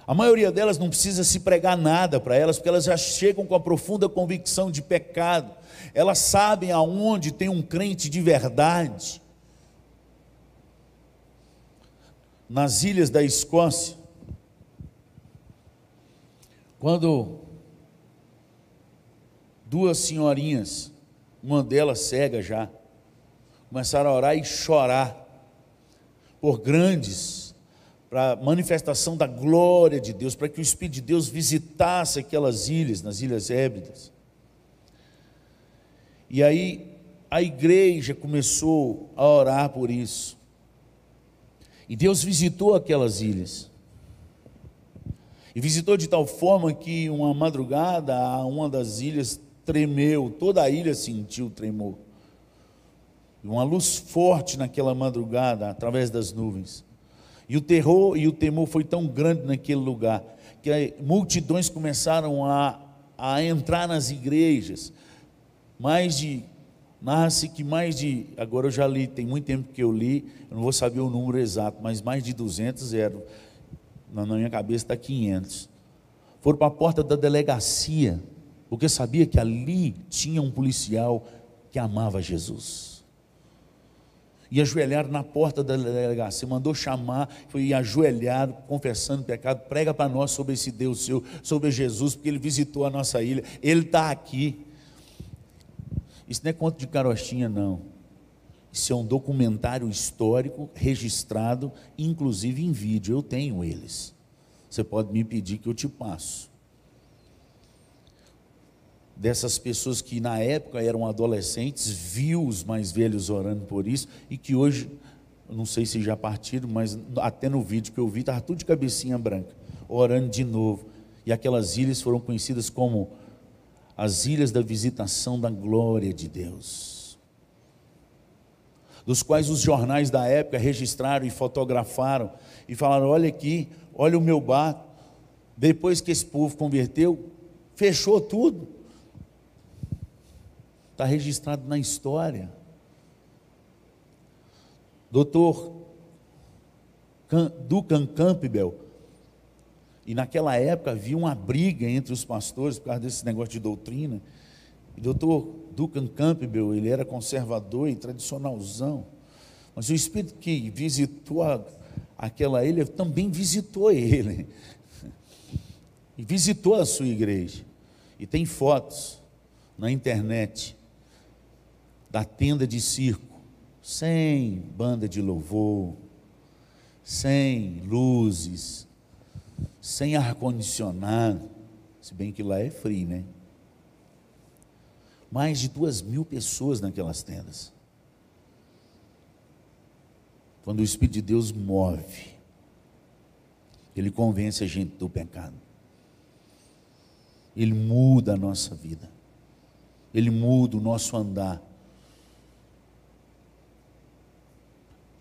A maioria delas não precisa se pregar nada para elas, porque elas já chegam com a profunda convicção de pecado. Elas sabem aonde tem um crente de verdade. Nas ilhas da Escócia, quando duas senhorinhas, uma delas cega já, começaram a orar e chorar por grandes para a manifestação da glória de Deus, para que o Espírito de Deus visitasse aquelas ilhas, nas Ilhas Hébridas. E aí a igreja começou a orar por isso. E Deus visitou aquelas ilhas. E visitou de tal forma que uma madrugada, uma das ilhas tremeu, toda a ilha sentiu tremor. E uma luz forte naquela madrugada, através das nuvens. E o terror e o temor foi tão grande naquele lugar que multidões começaram a, a entrar nas igrejas. Mais de, nasce que mais de, agora eu já li, tem muito tempo que eu li, eu não vou saber o número exato, mas mais de 200 eram, na minha cabeça está 500. Foram para a porta da delegacia, porque sabia que ali tinha um policial que amava Jesus e ajoelharam na porta da delegacia, mandou chamar, foi ajoelhado, confessando pecado, prega para nós sobre esse Deus seu, sobre Jesus, porque ele visitou a nossa ilha, ele está aqui. Isso não é conto de carochinha, não. Isso é um documentário histórico registrado, inclusive em vídeo. Eu tenho eles. Você pode me pedir que eu te passo. Dessas pessoas que na época eram adolescentes, viu os mais velhos orando por isso e que hoje, não sei se já partiram, mas até no vídeo que eu vi, estava tudo de cabecinha branca, orando de novo. E aquelas ilhas foram conhecidas como as ilhas da visitação da glória de Deus, dos quais os jornais da época registraram e fotografaram e falaram: olha aqui, olha o meu barco. Depois que esse povo converteu, fechou tudo. Está registrado na história. Doutor Duncan Campbell, e naquela época havia uma briga entre os pastores por causa desse negócio de doutrina. E doutor Duncan Campbell, ele era conservador e tradicionalzão. Mas o Espírito que visitou a, aquela ilha também visitou ele. E visitou a sua igreja. E tem fotos na internet da tenda de circo, sem banda de louvor, sem luzes, sem ar-condicionado, se bem que lá é frio, né? Mais de duas mil pessoas naquelas tendas. Quando o Espírito de Deus move, ele convence a gente do pecado. Ele muda a nossa vida. Ele muda o nosso andar.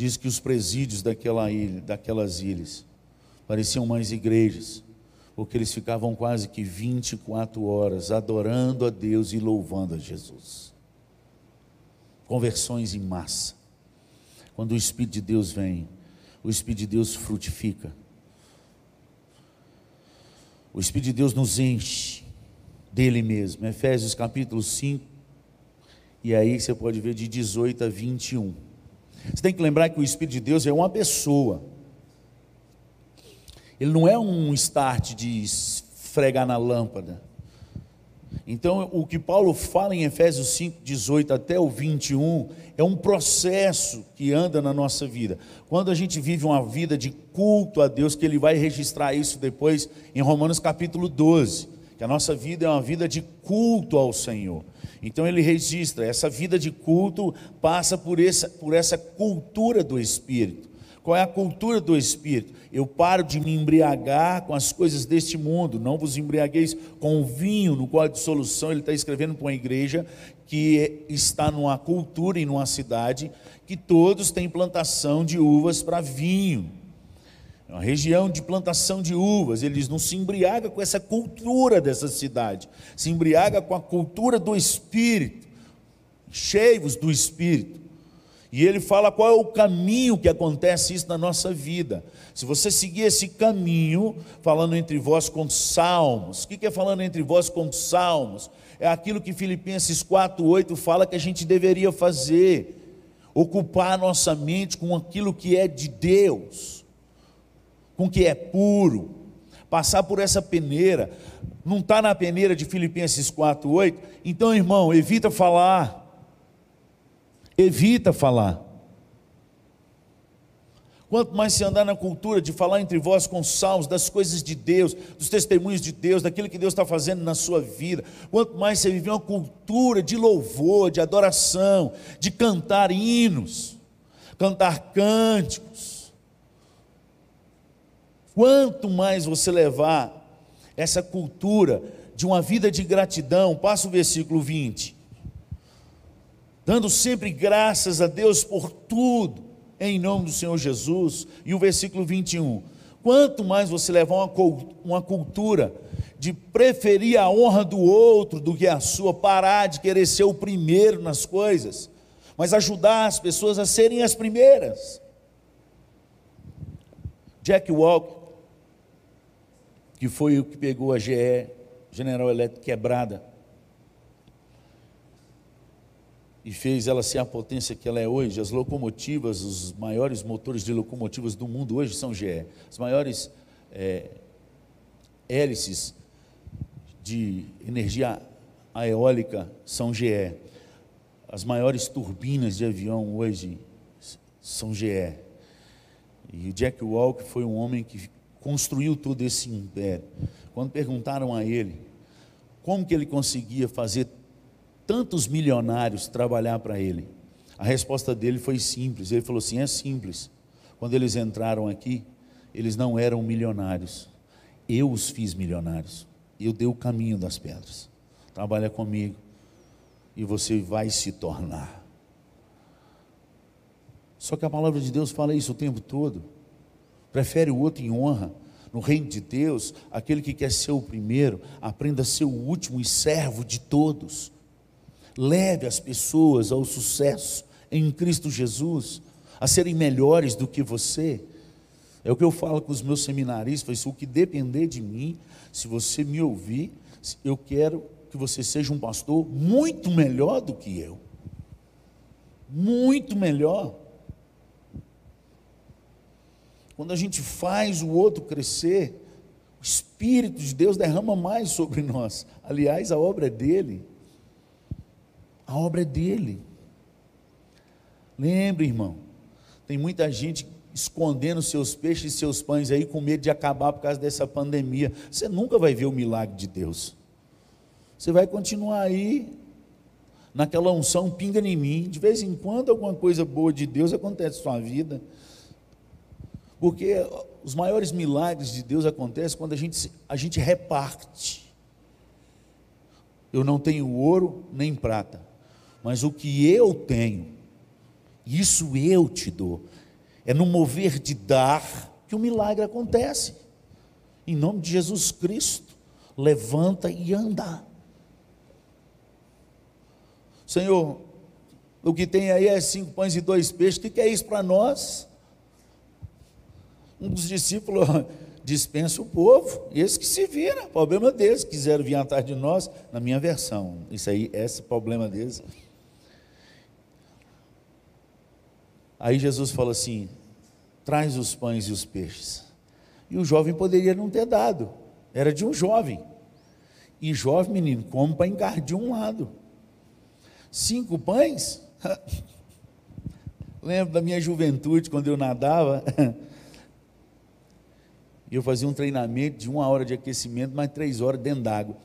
Diz que os presídios daquela ilha, daquelas ilhas pareciam mais igrejas, porque eles ficavam quase que 24 horas adorando a Deus e louvando a Jesus. Conversões em massa. Quando o Espírito de Deus vem, o Espírito de Deus frutifica. O Espírito de Deus nos enche dele mesmo. Efésios capítulo 5. E aí você pode ver de 18 a 21. Você tem que lembrar que o Espírito de Deus é uma pessoa. Ele não é um start de fregar na lâmpada. Então, o que Paulo fala em Efésios 5, 18 até o 21, é um processo que anda na nossa vida. Quando a gente vive uma vida de culto a Deus, que ele vai registrar isso depois em Romanos capítulo 12, que a nossa vida é uma vida de culto ao Senhor. Então ele registra, essa vida de culto passa por essa, por essa cultura do Espírito. Qual é a cultura do Espírito? Eu paro de me embriagar com as coisas deste mundo, não vos embriagueis com o vinho, no qual a dissolução, ele está escrevendo para uma igreja que está numa cultura e numa cidade que todos têm plantação de uvas para vinho. É uma região de plantação de uvas, eles não se embriaga com essa cultura dessa cidade, se embriaga com a cultura do Espírito, cheios do Espírito. E ele fala qual é o caminho que acontece isso na nossa vida. Se você seguir esse caminho, falando entre vós com salmos, o que é falando entre vós com salmos? É aquilo que Filipenses 4,8 fala que a gente deveria fazer, ocupar a nossa mente com aquilo que é de Deus, com o que é puro, passar por essa peneira, não está na peneira de Filipenses 4,8, então irmão, evita falar. Evita falar. Quanto mais se andar na cultura de falar entre vós com salmos, das coisas de Deus, dos testemunhos de Deus, daquilo que Deus está fazendo na sua vida, quanto mais você viver uma cultura de louvor, de adoração, de cantar hinos, cantar cânticos, quanto mais você levar essa cultura de uma vida de gratidão, passa o versículo 20 dando sempre graças a Deus por tudo, em nome do Senhor Jesus. E o versículo 21. Quanto mais você levar uma, cultura de preferir a honra do outro do que a sua, parar de querer ser o primeiro nas coisas, mas ajudar as pessoas a serem as primeiras. Jack Walker, que foi o que pegou a GE, General Electric quebrada, e fez ela ser a potência que ela é hoje. As locomotivas, os maiores motores de locomotivas do mundo hoje são GE. As maiores é, hélices de energia eólica são GE. As maiores turbinas de avião hoje são GE. E o Jack Walker foi um homem que construiu todo esse império. Quando perguntaram a ele como que ele conseguia fazer tantos milionários trabalhar para ele? A resposta dele foi simples. Ele falou assim: é simples. Quando eles entraram aqui, eles não eram milionários. Eu os fiz milionários. Eu dei o caminho das pedras. Trabalha comigo e você vai se tornar. Só que a palavra de Deus fala isso o tempo todo. Prefere o outro em honra. No reino de Deus, aquele que quer ser o primeiro, aprenda a ser o último e servo de todos. Leve as pessoas ao sucesso em Cristo Jesus, a serem melhores do que você. É o que eu falo com os meus seminaristas, o que depender de mim, se você me ouvir, eu quero que você seja um pastor muito melhor do que eu. Muito melhor. Quando a gente faz o outro crescer, o Espírito de Deus derrama mais sobre nós. Aliás, a obra é dele. A obra é dele. Lembre, irmão, tem muita gente escondendo seus peixes e seus pães aí com medo de acabar por causa dessa pandemia. Você nunca vai ver o milagre de Deus. Você vai continuar aí naquela unção pinga em mim. De vez em quando alguma coisa boa de Deus acontece na sua vida. Porque os maiores milagres de Deus acontecem quando a gente, a gente reparte. Eu não tenho ouro nem prata, mas o que eu tenho, isso eu te dou. É no mover de dar que o milagre acontece. Em nome de Jesus Cristo, levanta e anda. Senhor, o que tem aí é cinco pães e dois peixes, o que é isso para nós? Um dos discípulos dispensa o povo, esse que se vira, problema deles, quiseram vir atrás de nós, na minha versão, isso aí, esse problema deles. Aí Jesus fala assim: traz os pães e os peixes. E o jovem poderia não ter dado, era de um jovem. E jovem, menino, come para encardir um lado. Cinco pães? Lembro da minha juventude, quando eu nadava. Eu fazia um treinamento de uma hora de aquecimento, mais três horas dentro d'água.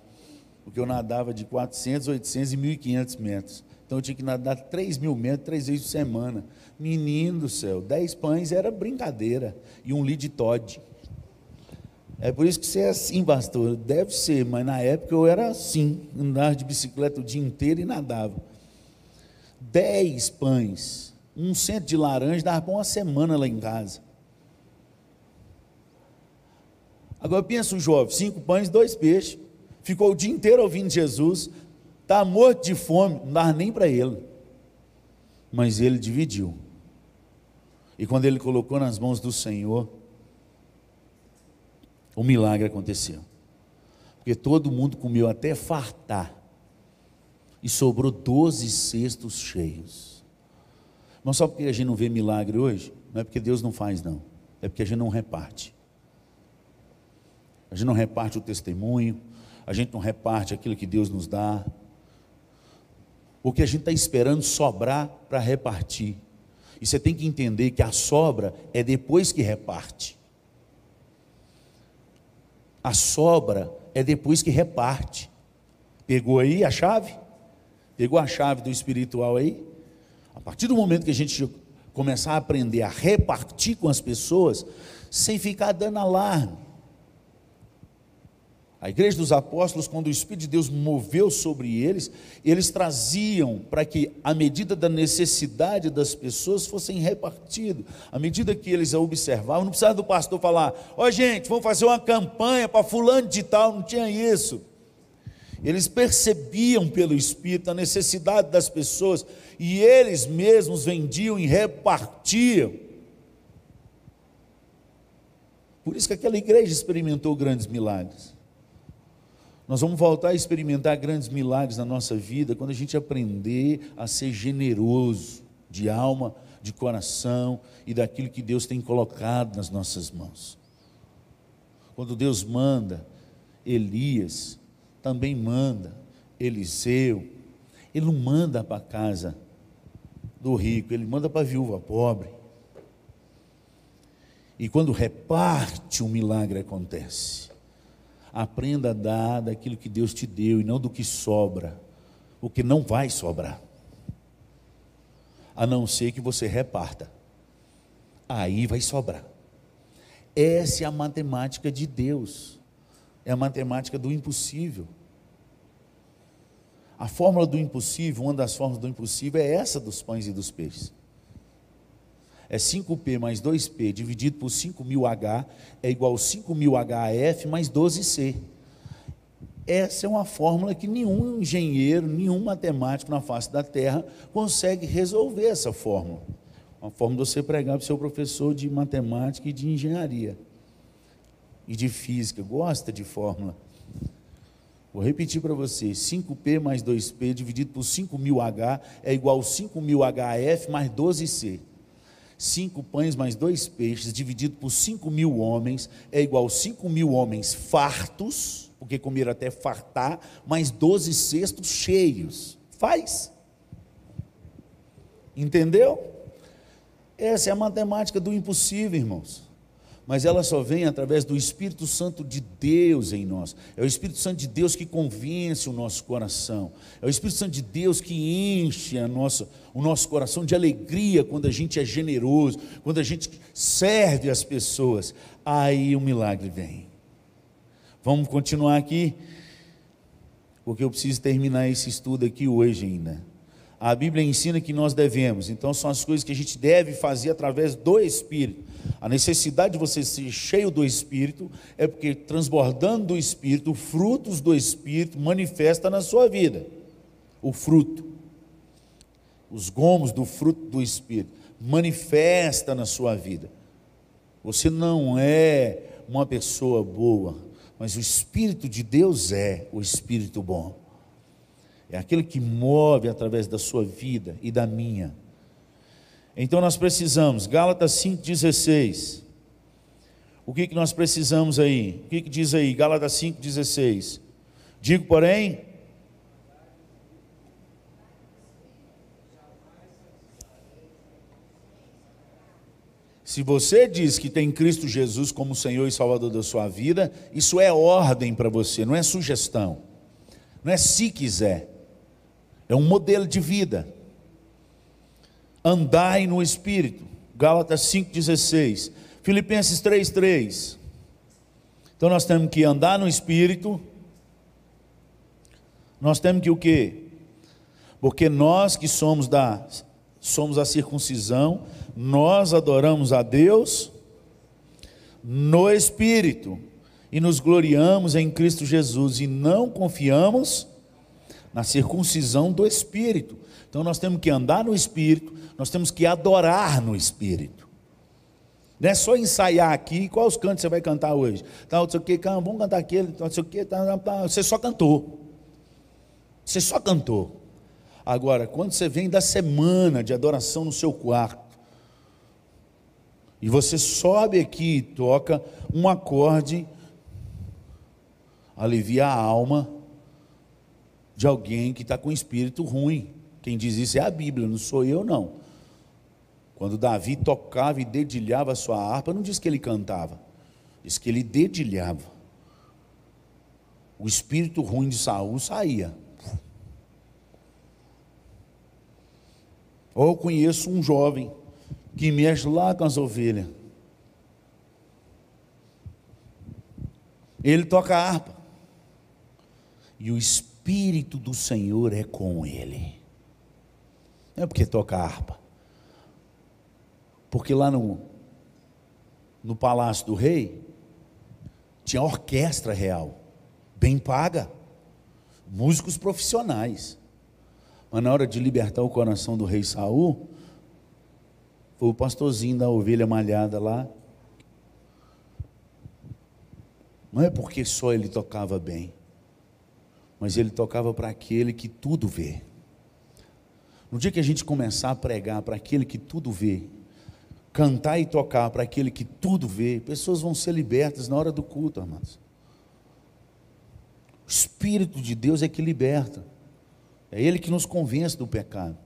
Porque eu nadava de 400, 800 e 1.500 metros. Então eu tinha que nadar 3 mil metros, três vezes por semana. Menino do céu, 10 pães era brincadeira. E um litro de Todd. É por isso que você é assim, pastor. Deve ser, mas na época eu era assim. Andava de bicicleta o dia inteiro e nadava. 10 pães, um centro de laranja, dava para uma semana lá em casa. Agora pensa um jovem, cinco pães, dois peixes, ficou o dia inteiro ouvindo Jesus, está morto de fome, não dá nem para ele. Mas ele dividiu. E quando ele colocou nas mãos do Senhor, o milagre aconteceu. Porque todo mundo comeu até fartar. E sobrou doze cestos cheios. Mas só porque a gente não vê milagre hoje, não é porque Deus não faz, não. É porque a gente não reparte a gente não reparte o testemunho, a gente não reparte aquilo que Deus nos dá, porque a gente está esperando sobrar para repartir. E você tem que entender que a sobra é depois que reparte. A sobra é depois que reparte. Pegou aí a chave? Pegou a chave do espiritual aí? A partir do momento que a gente começar a aprender a repartir com as pessoas, sem ficar dando alarme, a igreja dos apóstolos, quando o Espírito de Deus moveu sobre eles, eles traziam para que, à medida da necessidade das pessoas, fossem repartidos. À medida que eles a observavam, não precisava do pastor falar: Ó oh, gente, vamos fazer uma campanha para fulano de tal, não tinha isso. Eles percebiam pelo Espírito a necessidade das pessoas e eles mesmos vendiam e repartiam. Por isso que aquela igreja experimentou grandes milagres. Nós vamos voltar a experimentar grandes milagres na nossa vida quando a gente aprender a ser generoso de alma, de coração e daquilo que Deus tem colocado nas nossas mãos. Quando Deus manda Elias, também manda Eliseu, ele não manda para a casa do rico, ele manda para a viúva pobre. E quando reparte, um milagre acontece. Aprenda a dar daquilo que Deus te deu e não do que sobra, porque não vai sobrar, a não ser que você reparta, aí vai sobrar. Essa é a matemática de Deus, é a matemática do impossível. A fórmula do impossível, uma das fórmulas do impossível é essa dos pães e dos peixes. É 5P mais 2P dividido por 5.000H é igual a 5.000HF mais 12C. Essa é uma fórmula que nenhum engenheiro, nenhum matemático na face da Terra consegue resolver essa fórmula. Uma fórmula de você pregar para o seu professor de matemática e de engenharia. E de física. Gosta de fórmula. Vou repetir para você: 5P mais 2P dividido por 5.000H é igual a 5.000HF mais 12C. Cinco pães mais dois peixes, dividido por cinco mil homens, é igual cinco mil homens fartos, porque comeram até fartar, mais doze cestos cheios. Faz. Entendeu? Essa é a matemática do impossível, irmãos mas ela só vem através do Espírito Santo de Deus em nós. É o Espírito Santo de Deus que convence o nosso coração. É o Espírito Santo de Deus que enche a nossa, o nosso coração de alegria quando a gente é generoso, quando a gente serve as pessoas. Aí o milagre vem. Vamos continuar aqui, porque eu preciso terminar esse estudo aqui hoje ainda. A Bíblia ensina que nós devemos, então são as coisas que a gente deve fazer através do Espírito. A necessidade de você ser cheio do Espírito é porque transbordando do Espírito, frutos do Espírito manifesta na sua vida. O fruto, os gomos do fruto do Espírito manifesta na sua vida. Você não é uma pessoa boa, mas o Espírito de Deus é o Espírito bom é aquele que move através da sua vida e da minha. Então nós precisamos, Gálatas 5,16. O que, que nós precisamos aí? O que, que diz aí? Gálatas 5,16. Digo, porém, Se você diz que tem Cristo Jesus como Senhor e Salvador da sua vida, isso é ordem para você, não é sugestão. Não é se quiser. É um modelo de vida. Andai no Espírito. Gálatas 5,16. Filipenses 3,3. Então nós temos que andar no Espírito. Nós temos que o quê? Porque nós que somos da somos a circuncisão, nós adoramos a Deus no Espírito e nos gloriamos em Cristo Jesus e não confiamos na circuncisão do espírito. Então nós temos que andar no espírito, nós temos que adorar no espírito. Não é só ensaiar aqui, quais os cantos você vai cantar hoje? Tá, não sei o que, vamos cantar aquele, não sei o que, você só cantou. Você só cantou. Agora, quando você vem da semana de adoração no seu quarto, e você sobe aqui e toca um acorde, alivia a alma, de alguém que está com espírito ruim. Quem diz isso é a Bíblia, não sou eu, não. Quando Davi tocava e dedilhava a sua harpa, não diz que ele cantava, diz que ele dedilhava. O espírito ruim de Saul saía. Ou eu conheço um jovem que mexe lá com as ovelhas. Ele toca a harpa. E o espírito Espírito do Senhor é com ele. Não é porque toca harpa. Porque lá no, no palácio do rei, tinha orquestra real, bem paga, músicos profissionais. Mas na hora de libertar o coração do rei Saul, foi o pastorzinho da ovelha malhada lá. Não é porque só ele tocava bem mas ele tocava para aquele que tudo vê. No dia que a gente começar a pregar para aquele que tudo vê, cantar e tocar para aquele que tudo vê, pessoas vão ser libertas na hora do culto, amados. O Espírito de Deus é que liberta, é Ele que nos convence do pecado.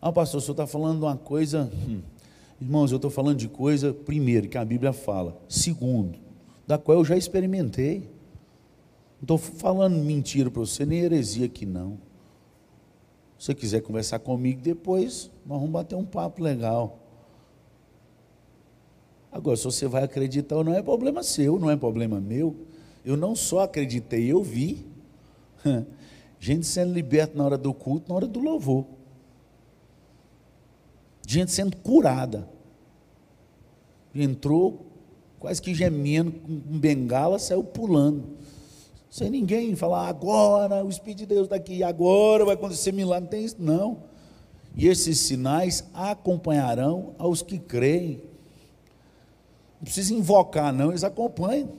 Ah, pastor, o senhor está falando uma coisa. Hum. Irmãos, eu estou falando de coisa, primeiro, que a Bíblia fala. Segundo, da qual eu já experimentei. Não estou falando mentira para você, nem heresia aqui não. Se você quiser conversar comigo depois, nós vamos bater um papo legal. Agora, se você vai acreditar ou não, é problema seu, não é problema meu. Eu não só acreditei, eu vi. Gente sendo liberta na hora do culto, na hora do louvor. Gente sendo curada. Entrou quase que gemendo, com bengala, saiu pulando. Sem ninguém falar, agora o Espírito de Deus está aqui, agora vai acontecer milagre. Não tem isso, não. E esses sinais acompanharão aos que creem. Não precisa invocar, não, eles acompanham.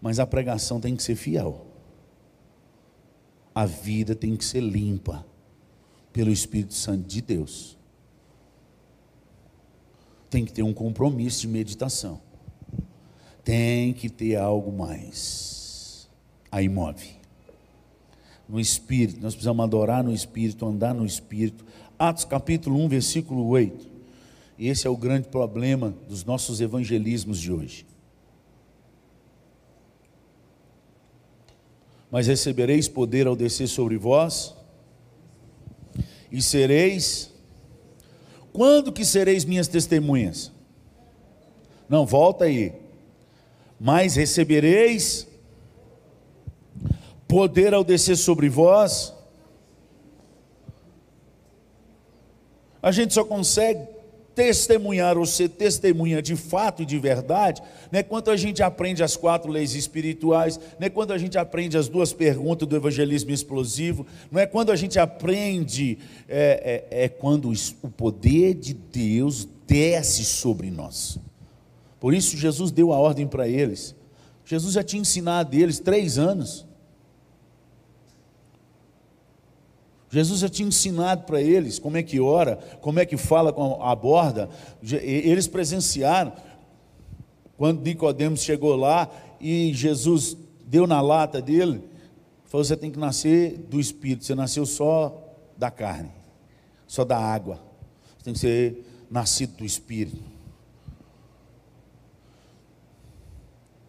Mas a pregação tem que ser fiel. A vida tem que ser limpa pelo Espírito Santo de Deus. Tem que ter um compromisso de meditação. Tem que ter algo mais. Aí move. No Espírito, nós precisamos adorar no Espírito, andar no Espírito. Atos capítulo 1, versículo 8. E esse é o grande problema dos nossos evangelismos de hoje. Mas recebereis poder ao descer sobre vós, e sereis. Quando que sereis minhas testemunhas? Não, volta aí. Mas recebereis poder ao descer sobre vós. A gente só consegue testemunhar ou ser testemunha de fato e de verdade, não é quando a gente aprende as quatro leis espirituais, não é quando a gente aprende as duas perguntas do evangelismo explosivo, não é quando a gente aprende, é, é, é quando o poder de Deus desce sobre nós. Por isso Jesus deu a ordem para eles. Jesus já tinha ensinado eles três anos. Jesus já tinha ensinado para eles como é que ora, como é que fala com a borda. Eles presenciaram quando Nicodemos chegou lá e Jesus deu na lata dele, falou: você tem que nascer do Espírito, você nasceu só da carne, só da água. Você tem que ser nascido do Espírito.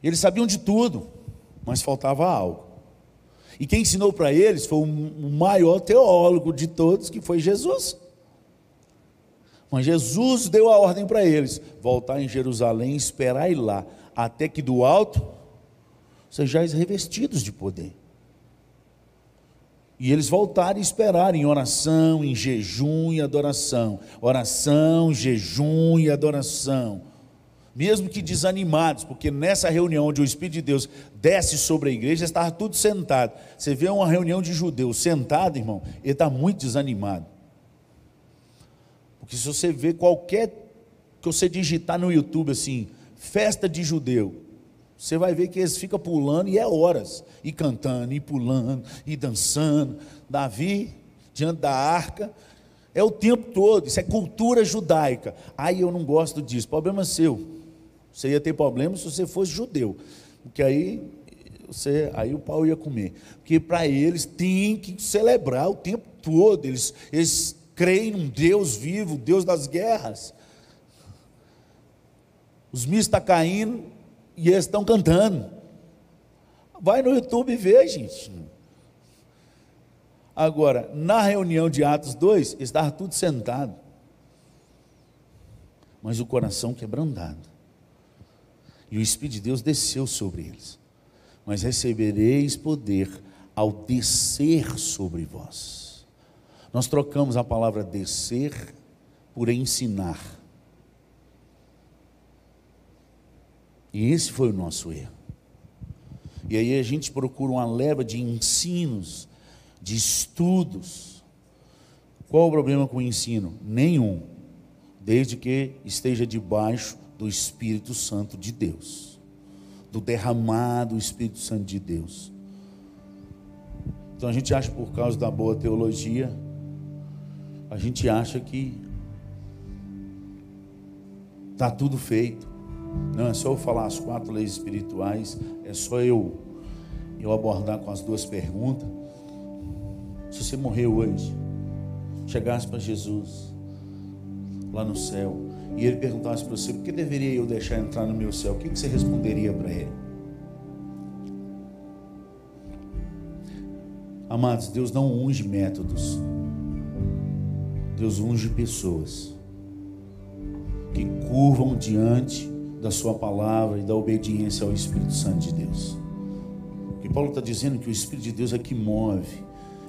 Eles sabiam de tudo, mas faltava algo. E quem ensinou para eles foi o maior teólogo de todos, que foi Jesus. Mas Jesus deu a ordem para eles: voltar em Jerusalém, esperar ir lá, até que do alto sejais revestidos de poder. E eles voltaram e esperaram em oração, em jejum e adoração. Oração, jejum e adoração mesmo que desanimados, porque nessa reunião onde o Espírito de Deus desce sobre a igreja, estava tudo sentado. Você vê uma reunião de judeus sentado, irmão, ele está muito desanimado. Porque se você vê qualquer que você digitar no YouTube assim, festa de judeu, você vai ver que eles ficam pulando e é horas, e cantando, e pulando, e dançando. Davi, diante da arca, é o tempo todo, isso é cultura judaica. Aí eu não gosto disso, problema seu. Você ia ter problema se você fosse judeu, porque aí você, aí o pau ia comer. Porque para eles tem que celebrar o tempo todo. Eles, eles creem num Deus vivo, Deus das guerras. Os mísseis estão tá caindo e eles estão cantando. Vai no YouTube ver, gente. Agora, na reunião de Atos 2, estava tudo sentado, mas o coração quebrantado. E o Espírito de Deus desceu sobre eles. Mas recebereis poder ao descer sobre vós. Nós trocamos a palavra descer por ensinar. E esse foi o nosso erro. E aí a gente procura uma leva de ensinos, de estudos. Qual o problema com o ensino? Nenhum, desde que esteja debaixo do Espírito Santo de Deus, do derramado Espírito Santo de Deus. Então a gente acha por causa da boa teologia, a gente acha que está tudo feito. Não, é só eu falar as quatro leis espirituais, é só eu, eu abordar com as duas perguntas. Se você morreu hoje, chegasse para Jesus lá no céu, e ele perguntasse para você: por que deveria eu deixar entrar no meu céu? O que você responderia para ele? Amados, Deus não unge métodos, Deus unge pessoas que curvam diante da Sua palavra e da obediência ao Espírito Santo de Deus. Que Paulo está dizendo é que o Espírito de Deus é que move,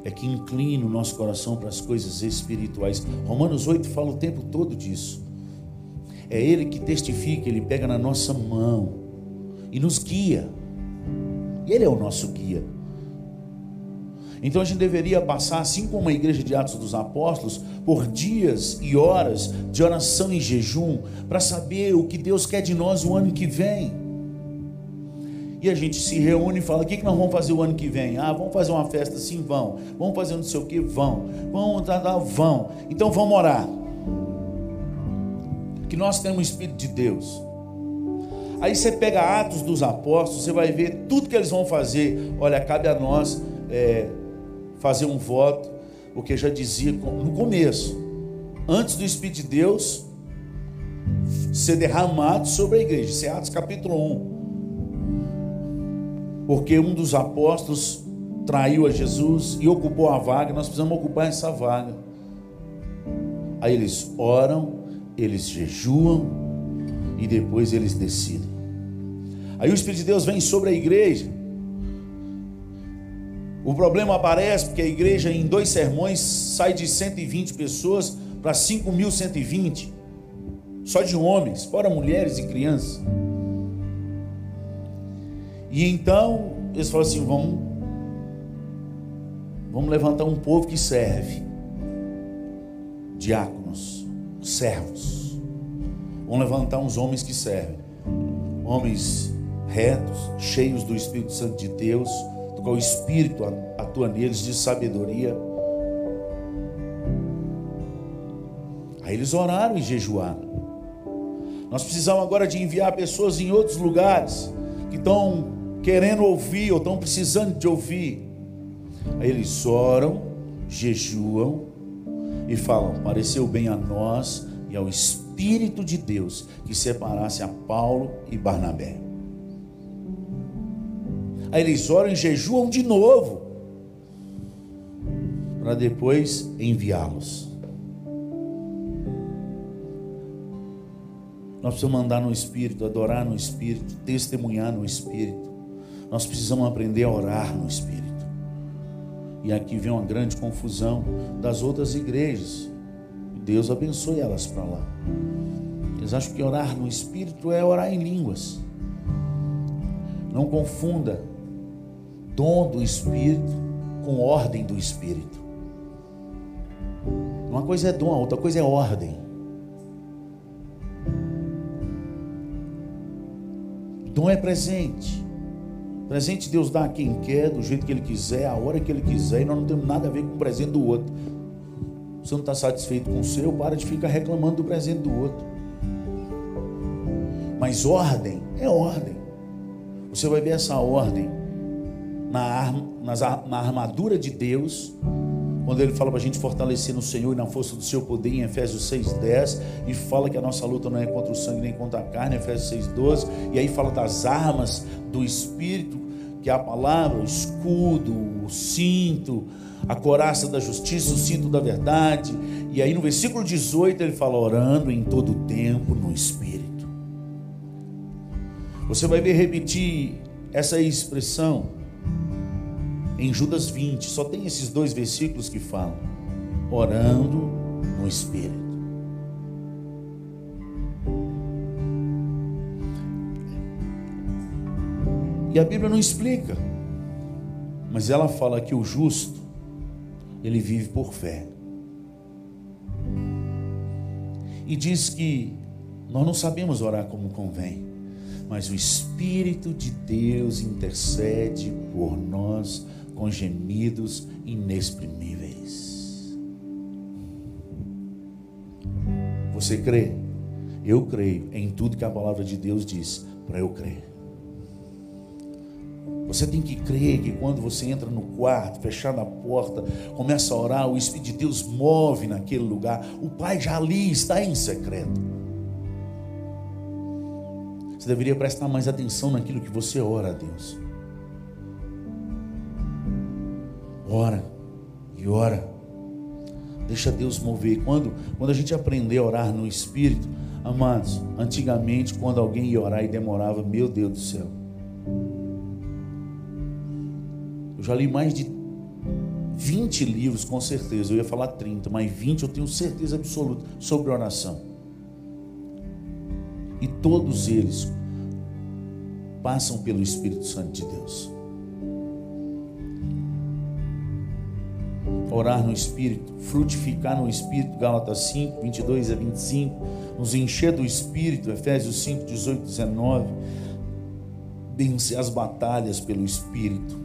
é que inclina o nosso coração para as coisas espirituais. Romanos 8 fala o tempo todo disso. É Ele que testifica, Ele pega na nossa mão e nos guia. Ele é o nosso guia. Então a gente deveria passar, assim como a igreja de Atos dos Apóstolos, por dias e horas de oração e jejum, para saber o que Deus quer de nós o ano que vem. E a gente se reúne e fala: o que, que nós vamos fazer o ano que vem? Ah, vamos fazer uma festa? Sim, vão. Vamos fazer não sei o que? Vão. Vamos dar, vão. Então vamos orar. Que nós temos o Espírito de Deus. Aí você pega Atos dos Apóstolos, você vai ver tudo que eles vão fazer. Olha, cabe a nós é, fazer um voto, porque já dizia no começo, antes do Espírito de Deus ser derramado sobre a igreja. Isso é Atos capítulo 1. Porque um dos apóstolos traiu a Jesus e ocupou a vaga, nós precisamos ocupar essa vaga. Aí eles oram, eles jejuam e depois eles decidem. Aí o Espírito de Deus vem sobre a igreja o problema aparece porque a igreja, em dois sermões, sai de 120 pessoas para 5.120, só de homens, fora mulheres e crianças. E então, eles falam assim: vamos, vamos levantar um povo que serve, diáconos, servos. Vamos levantar uns homens que servem, homens retos, cheios do Espírito Santo de Deus do qual o Espírito atua neles de sabedoria. Aí eles oraram e jejuaram. Nós precisamos agora de enviar pessoas em outros lugares que estão querendo ouvir ou estão precisando de ouvir. Aí eles oram, jejuam e falam: pareceu bem a nós e ao Espírito de Deus que separasse a Paulo e Barnabé. Aí eles oram e jejuam de novo, para depois enviá-los. Nós precisamos andar no Espírito, adorar no Espírito, testemunhar no Espírito. Nós precisamos aprender a orar no Espírito. E aqui vem uma grande confusão das outras igrejas. Deus abençoe elas para lá. Eles acham que orar no Espírito é orar em línguas. Não confunda dom do Espírito com ordem do Espírito. Uma coisa é dom, outra coisa é ordem. Dom é presente. Presente Deus dá a quem quer, do jeito que Ele quiser, a hora que Ele quiser, e nós não temos nada a ver com o presente do outro. Você não está satisfeito com o seu, para de ficar reclamando do presente do outro. Mas ordem é ordem. Você vai ver essa ordem na, na armadura de Deus, quando ele fala para a gente fortalecer no Senhor e na força do seu poder, em Efésios 6,10, e fala que a nossa luta não é contra o sangue nem contra a carne, Efésios 6,12, e aí fala das armas do Espírito, que a palavra, o escudo, o cinto, a coraça da justiça, o cinto da verdade, e aí no versículo 18 ele fala, orando em todo tempo no Espírito. Você vai ver repetir essa expressão em Judas 20, só tem esses dois versículos que falam: orando no Espírito. E a Bíblia não explica, mas ela fala que o justo, ele vive por fé. E diz que nós não sabemos orar como convém, mas o Espírito de Deus intercede por nós com gemidos inexprimíveis. Você crê? Eu creio em tudo que a palavra de Deus diz, para eu crer. Você tem que crer que quando você entra no quarto, fechar a porta, começa a orar, o Espírito de Deus move naquele lugar. O Pai já ali está em secreto. Você deveria prestar mais atenção naquilo que você ora a Deus. Ora e ora. Deixa Deus mover. Quando, quando a gente aprender a orar no Espírito, amados, antigamente, quando alguém ia orar e demorava, meu Deus do céu. Eu já li mais de 20 livros, com certeza. Eu ia falar 30, mas 20 eu tenho certeza absoluta sobre oração. E todos eles passam pelo Espírito Santo de Deus. Orar no Espírito, frutificar no Espírito, Gálatas 5, 22 a 25, nos encher do Espírito, Efésios 5, 18, 19, vencer as batalhas pelo Espírito.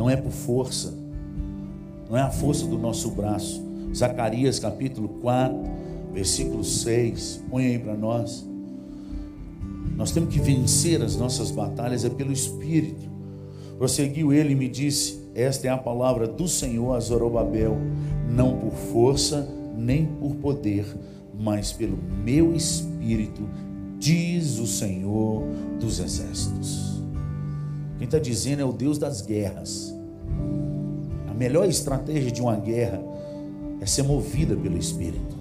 Não é por força, não é a força do nosso braço. Zacarias capítulo 4, versículo 6, põe aí para nós. Nós temos que vencer as nossas batalhas é pelo Espírito. Prosseguiu ele e me disse: Esta é a palavra do Senhor a Zorobabel, não por força nem por poder, mas pelo meu Espírito, diz o Senhor dos Exércitos. Quem está dizendo é o Deus das guerras. A melhor estratégia de uma guerra é ser movida pelo Espírito.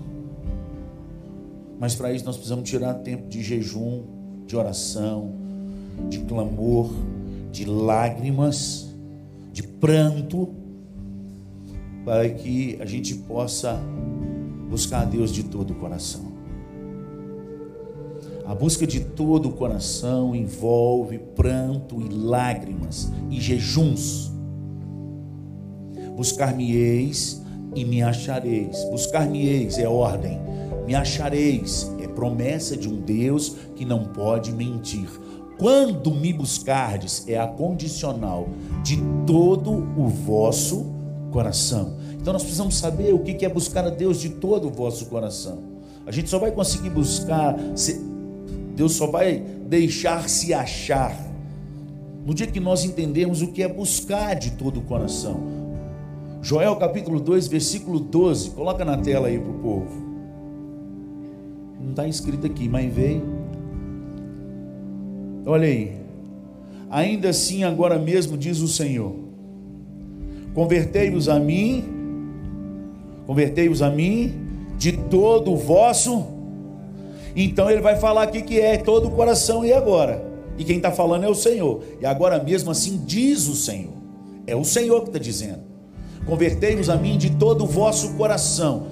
Mas para isso nós precisamos tirar tempo de jejum, de oração, de clamor, de lágrimas, de pranto, para que a gente possa buscar a Deus de todo o coração. A busca de todo o coração envolve pranto e lágrimas e jejuns. Buscar-me-eis e me achareis. Buscar-me-eis é ordem, me achareis promessa de um Deus que não pode mentir. Quando me buscardes, é a condicional de todo o vosso coração. Então nós precisamos saber o que é buscar a Deus de todo o vosso coração. A gente só vai conseguir buscar, Deus só vai deixar se achar no dia que nós entendemos o que é buscar de todo o coração. Joel capítulo 2, versículo 12, coloca na tela aí para o povo. Não está escrito aqui, mas veio. Olha aí. Ainda assim, agora mesmo, diz o Senhor: Convertei-vos a mim, convertei-vos a mim de todo o vosso. Então ele vai falar aqui que é todo o coração e agora. E quem está falando é o Senhor. E agora mesmo assim diz o Senhor. É o Senhor que está dizendo. Convertei-vos a mim de todo o vosso coração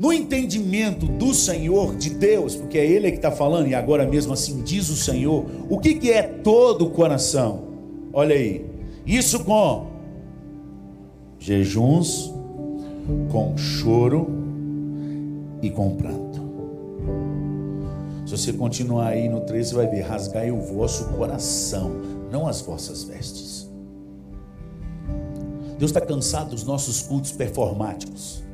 no entendimento do Senhor, de Deus, porque é Ele que está falando, e agora mesmo assim diz o Senhor, o que, que é todo o coração? Olha aí, isso com jejuns, com choro e com pranto. Se você continuar aí no 13, você vai ver: rasgai o vosso coração, não as vossas vestes. Deus está cansado dos nossos cultos performáticos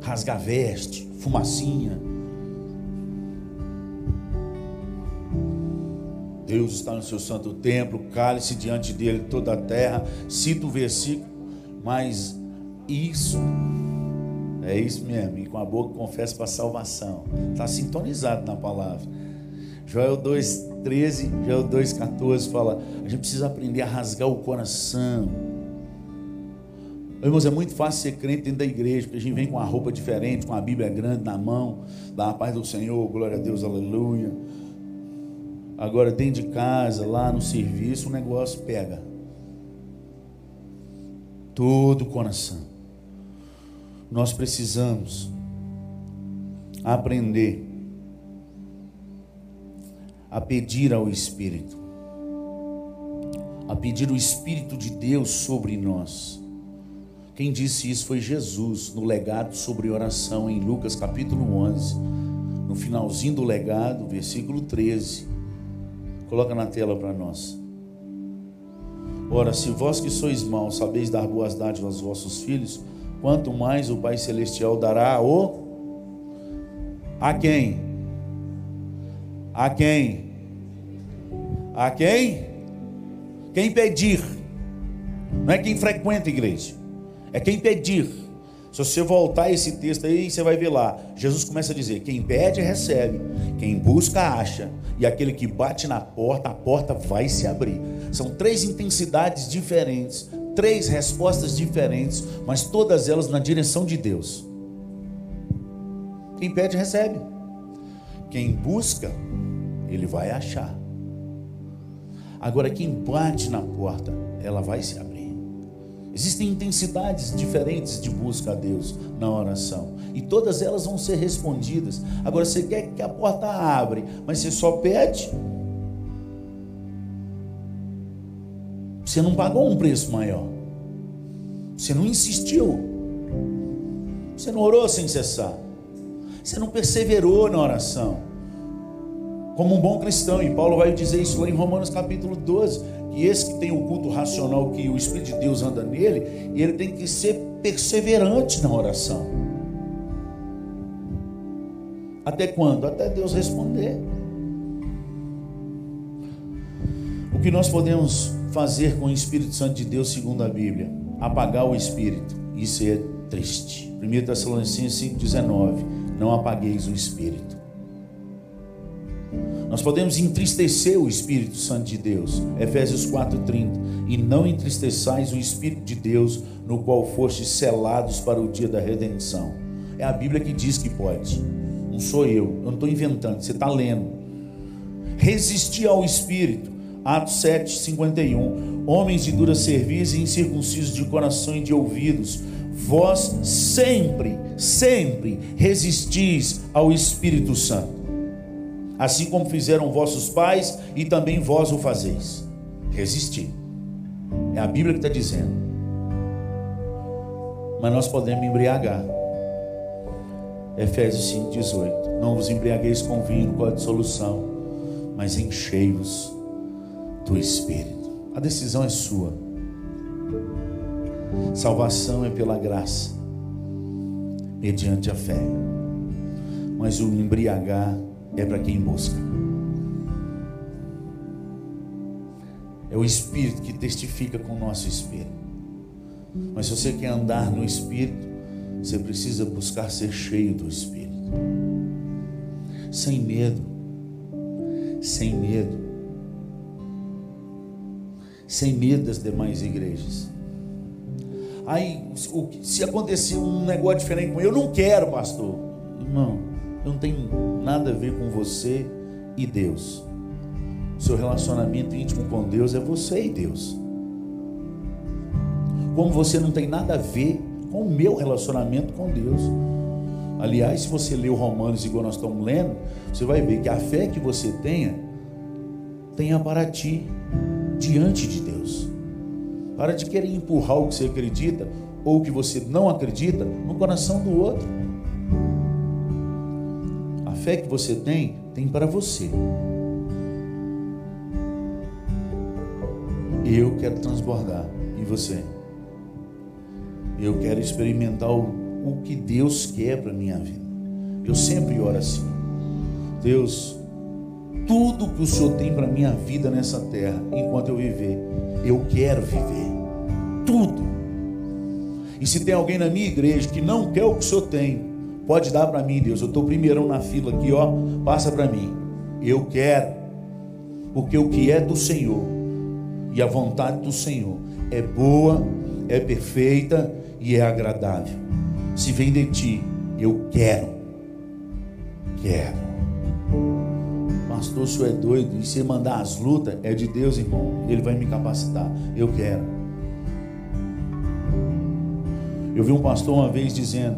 rasgar veste, fumacinha. Deus está no seu santo templo, cale-se diante dele toda a terra. Cita o versículo, mas isso é isso mesmo, e com a boca confessa para salvação. Está sintonizado na palavra. Joel 2,13, Joel 2,14 fala: a gente precisa aprender a rasgar o coração Irmãos, é muito fácil ser crente dentro da igreja, porque a gente vem com uma roupa diferente, com a Bíblia grande na mão, dá a paz do Senhor, glória a Deus, aleluia. Agora, dentro de casa, lá no serviço, o negócio pega. Todo o coração. Nós precisamos aprender a pedir ao Espírito, a pedir o Espírito de Deus sobre nós quem disse isso foi Jesus, no legado sobre oração, em Lucas capítulo 11, no finalzinho do legado, versículo 13. Coloca na tela para nós. Ora, se vós que sois maus sabeis dar boas dádivas aos vossos filhos, quanto mais o Pai Celestial dará o. A quem? A quem? A quem? Quem pedir. Não é quem frequenta a igreja é quem pedir. Se você voltar esse texto aí, você vai ver lá. Jesus começa a dizer: quem pede, recebe. Quem busca, acha. E aquele que bate na porta, a porta vai se abrir. São três intensidades diferentes, três respostas diferentes, mas todas elas na direção de Deus. Quem pede, recebe. Quem busca, ele vai achar. Agora, quem bate na porta, ela vai se abrir. Existem intensidades diferentes de busca a Deus na oração. E todas elas vão ser respondidas. Agora você quer que a porta abre, mas você só pede. Você não pagou um preço maior. Você não insistiu. Você não orou sem cessar. Você não perseverou na oração. Como um bom cristão, e Paulo vai dizer isso lá em Romanos capítulo 12 e esse que tem o culto racional, que o Espírito de Deus anda nele, ele tem que ser perseverante na oração. Até quando? Até Deus responder. O que nós podemos fazer com o Espírito Santo de Deus, segundo a Bíblia? Apagar o Espírito. Isso é triste. 1 Tessalonicenses 5,19. Não apagueis o Espírito. Nós podemos entristecer o Espírito Santo de Deus, Efésios 4:30, e não entristeçais o Espírito de Deus, no qual fostes selados para o dia da redenção. É a Bíblia que diz que pode. Não sou eu, eu não estou inventando, você está lendo. Resistir ao Espírito, Atos 7, 51. Homens de dura serviço e incircuncisos de coração e de ouvidos, vós sempre, sempre resistis ao Espírito Santo assim como fizeram vossos pais e também vós o fazeis. Resistir. É a Bíblia que está dizendo. Mas nós podemos embriagar. Efésios 5,18. Não vos embriagueis com vinho, com a dissolução, mas enchei-vos do Espírito. A decisão é sua. Salvação é pela graça, mediante a fé. Mas o embriagar é para quem busca. É o Espírito que testifica com o nosso Espírito. Mas se você quer andar no Espírito, você precisa buscar ser cheio do Espírito. Sem medo. Sem medo. Sem medo das demais igrejas. Aí, se acontecer um negócio diferente com eu, eu não quero, pastor. Irmão, não tem nada a ver com você e Deus. Seu relacionamento íntimo com Deus é você e Deus. Como você não tem nada a ver com o meu relacionamento com Deus. Aliás, se você ler o Romanos igual nós estamos lendo, você vai ver que a fé que você tenha, tenha para ti, diante de Deus. Para de querer empurrar o que você acredita ou o que você não acredita no coração do outro fé que você tem, tem para você. Eu quero transbordar. E você? Eu quero experimentar o, o que Deus quer para minha vida. Eu sempre oro assim. Deus, tudo que o Senhor tem para minha vida nessa terra, enquanto eu viver, eu quero viver. Tudo. E se tem alguém na minha igreja que não quer o que o Senhor tem, Pode dar para mim, Deus. Eu estou primeirão na fila aqui, ó. Passa para mim. Eu quero. Porque o que é do Senhor e a vontade do Senhor é boa, é perfeita e é agradável. Se vem de ti, eu quero. Quero. Pastor, o senhor é doido. E se mandar as lutas, é de Deus, irmão. Ele vai me capacitar. Eu quero. Eu vi um pastor uma vez dizendo: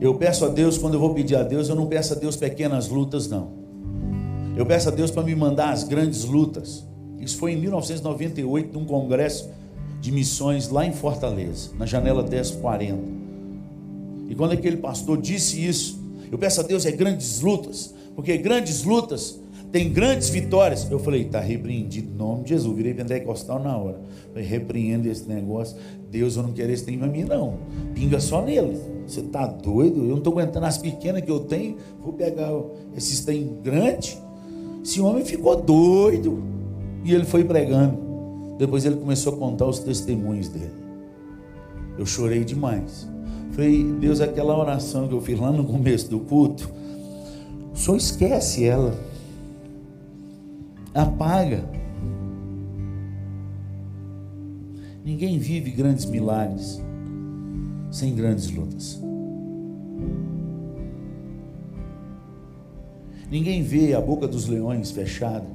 eu peço a Deus, quando eu vou pedir a Deus, eu não peço a Deus pequenas lutas, não. Eu peço a Deus para me mandar as grandes lutas. Isso foi em 1998, num congresso de missões lá em Fortaleza, na janela 1040. E quando aquele pastor disse isso, eu peço a Deus é grandes lutas, porque grandes lutas tem grandes vitórias. Eu falei, está repreendido em nome de Jesus. Virei pentecostal na hora. Falei, repreendo esse negócio. Deus, eu não quero esse trem para mim, não. Pinga só nele. Você está doido? Eu não estou aguentando as pequenas que eu tenho. Vou pegar esses trem grandes. Esse homem ficou doido. E ele foi pregando. Depois ele começou a contar os testemunhos dele. Eu chorei demais. Falei, Deus, aquela oração que eu fiz lá no começo do culto, Senhor esquece ela. Apaga. Ninguém vive grandes milagres sem grandes lutas. Ninguém vê a boca dos leões fechada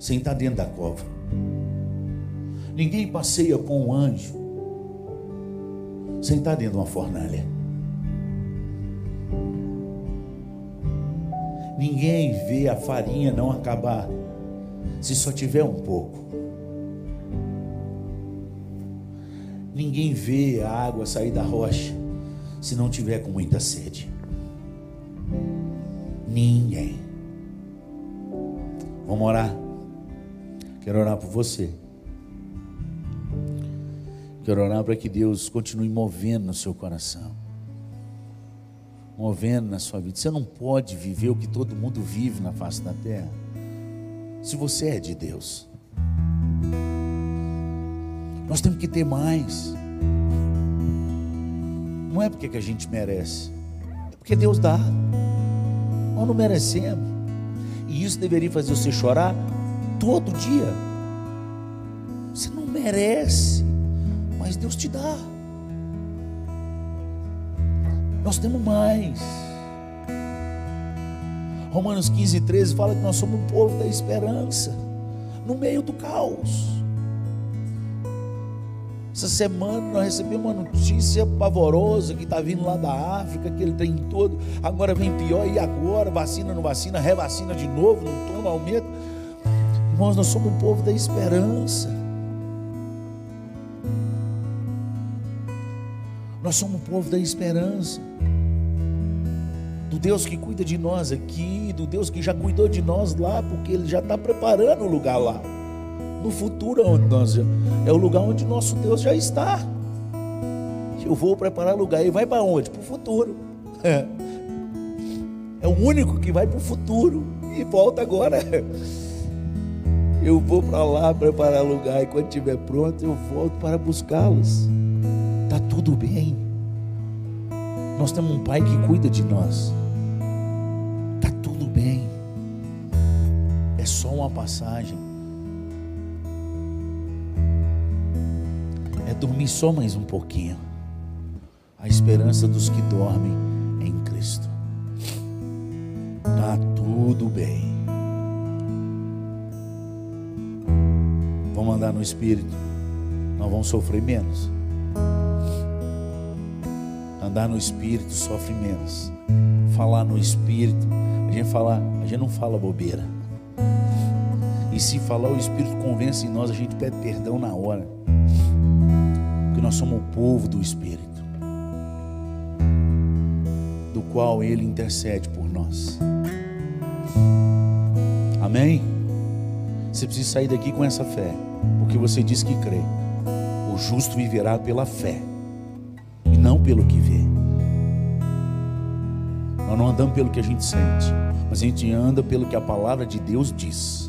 sem estar dentro da cova. Ninguém passeia com um anjo sem estar dentro de uma fornalha. Ninguém vê a farinha não acabar se só tiver um pouco. Ninguém vê a água sair da rocha se não tiver com muita sede. Ninguém. Vamos orar. Quero orar por você. Quero orar para que Deus continue movendo no seu coração. Movendo na sua vida. Você não pode viver o que todo mundo vive na face da terra. Se você é de Deus. Nós temos que ter mais. Não é porque que a gente merece, é porque Deus dá. Nós não merecemos. E isso deveria fazer você chorar todo dia. Você não merece, Deus te dá. Nós temos mais. Romanos 15, 13 fala que nós somos um povo da esperança, no meio do caos. Essa semana nós recebemos uma notícia pavorosa que está vindo lá da África, que ele tem todo. Agora vem pior, e agora? Vacina, não vacina, revacina de novo, não toma, aumenta. Irmãos, nós somos um povo da esperança. Nós somos um povo da esperança. Do Deus que cuida de nós aqui, do Deus que já cuidou de nós lá, porque Ele já está preparando o lugar lá no futuro onde nós é o lugar onde nosso Deus já está. Eu vou preparar lugar e vai para onde? Para o futuro. É. é o único que vai para o futuro e volta agora. Eu vou para lá preparar lugar e quando estiver pronto eu volto para buscá-los. Tá tudo bem. Nós temos um pai que cuida de nós. Tá tudo bem. É só uma passagem. é dormir só mais um pouquinho. A esperança dos que dormem em Cristo. Tá tudo bem. Vamos andar no Espírito. Nós vamos sofrer menos. Andar no Espírito sofre menos. Falar no Espírito, a gente fala, a gente não fala bobeira. E se falar o Espírito convence em nós, a gente pede perdão na hora nós somos o povo do Espírito, do qual Ele intercede por nós. Amém? Você precisa sair daqui com essa fé, porque você diz que crê. O justo viverá pela fé e não pelo que vê. Nós não andamos pelo que a gente sente, mas a gente anda pelo que a palavra de Deus diz.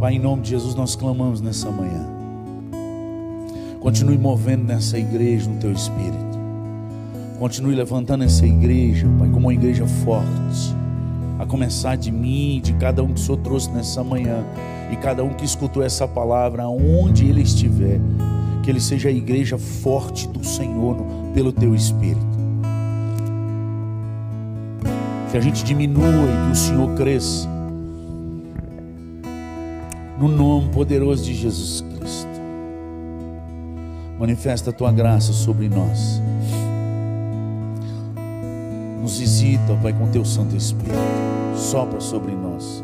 Pai, em nome de Jesus, nós clamamos nessa manhã. Continue movendo nessa igreja no teu espírito. Continue levantando essa igreja, Pai, como uma igreja forte. A começar de mim, de cada um que o Senhor trouxe nessa manhã. E cada um que escutou essa palavra, aonde ele estiver. Que ele seja a igreja forte do Senhor pelo teu espírito. Que a gente diminua e que o Senhor cresça. No nome poderoso de Jesus Cristo. Manifesta a tua graça sobre nós. Nos visita, Pai, com teu Santo Espírito. Sopra sobre nós.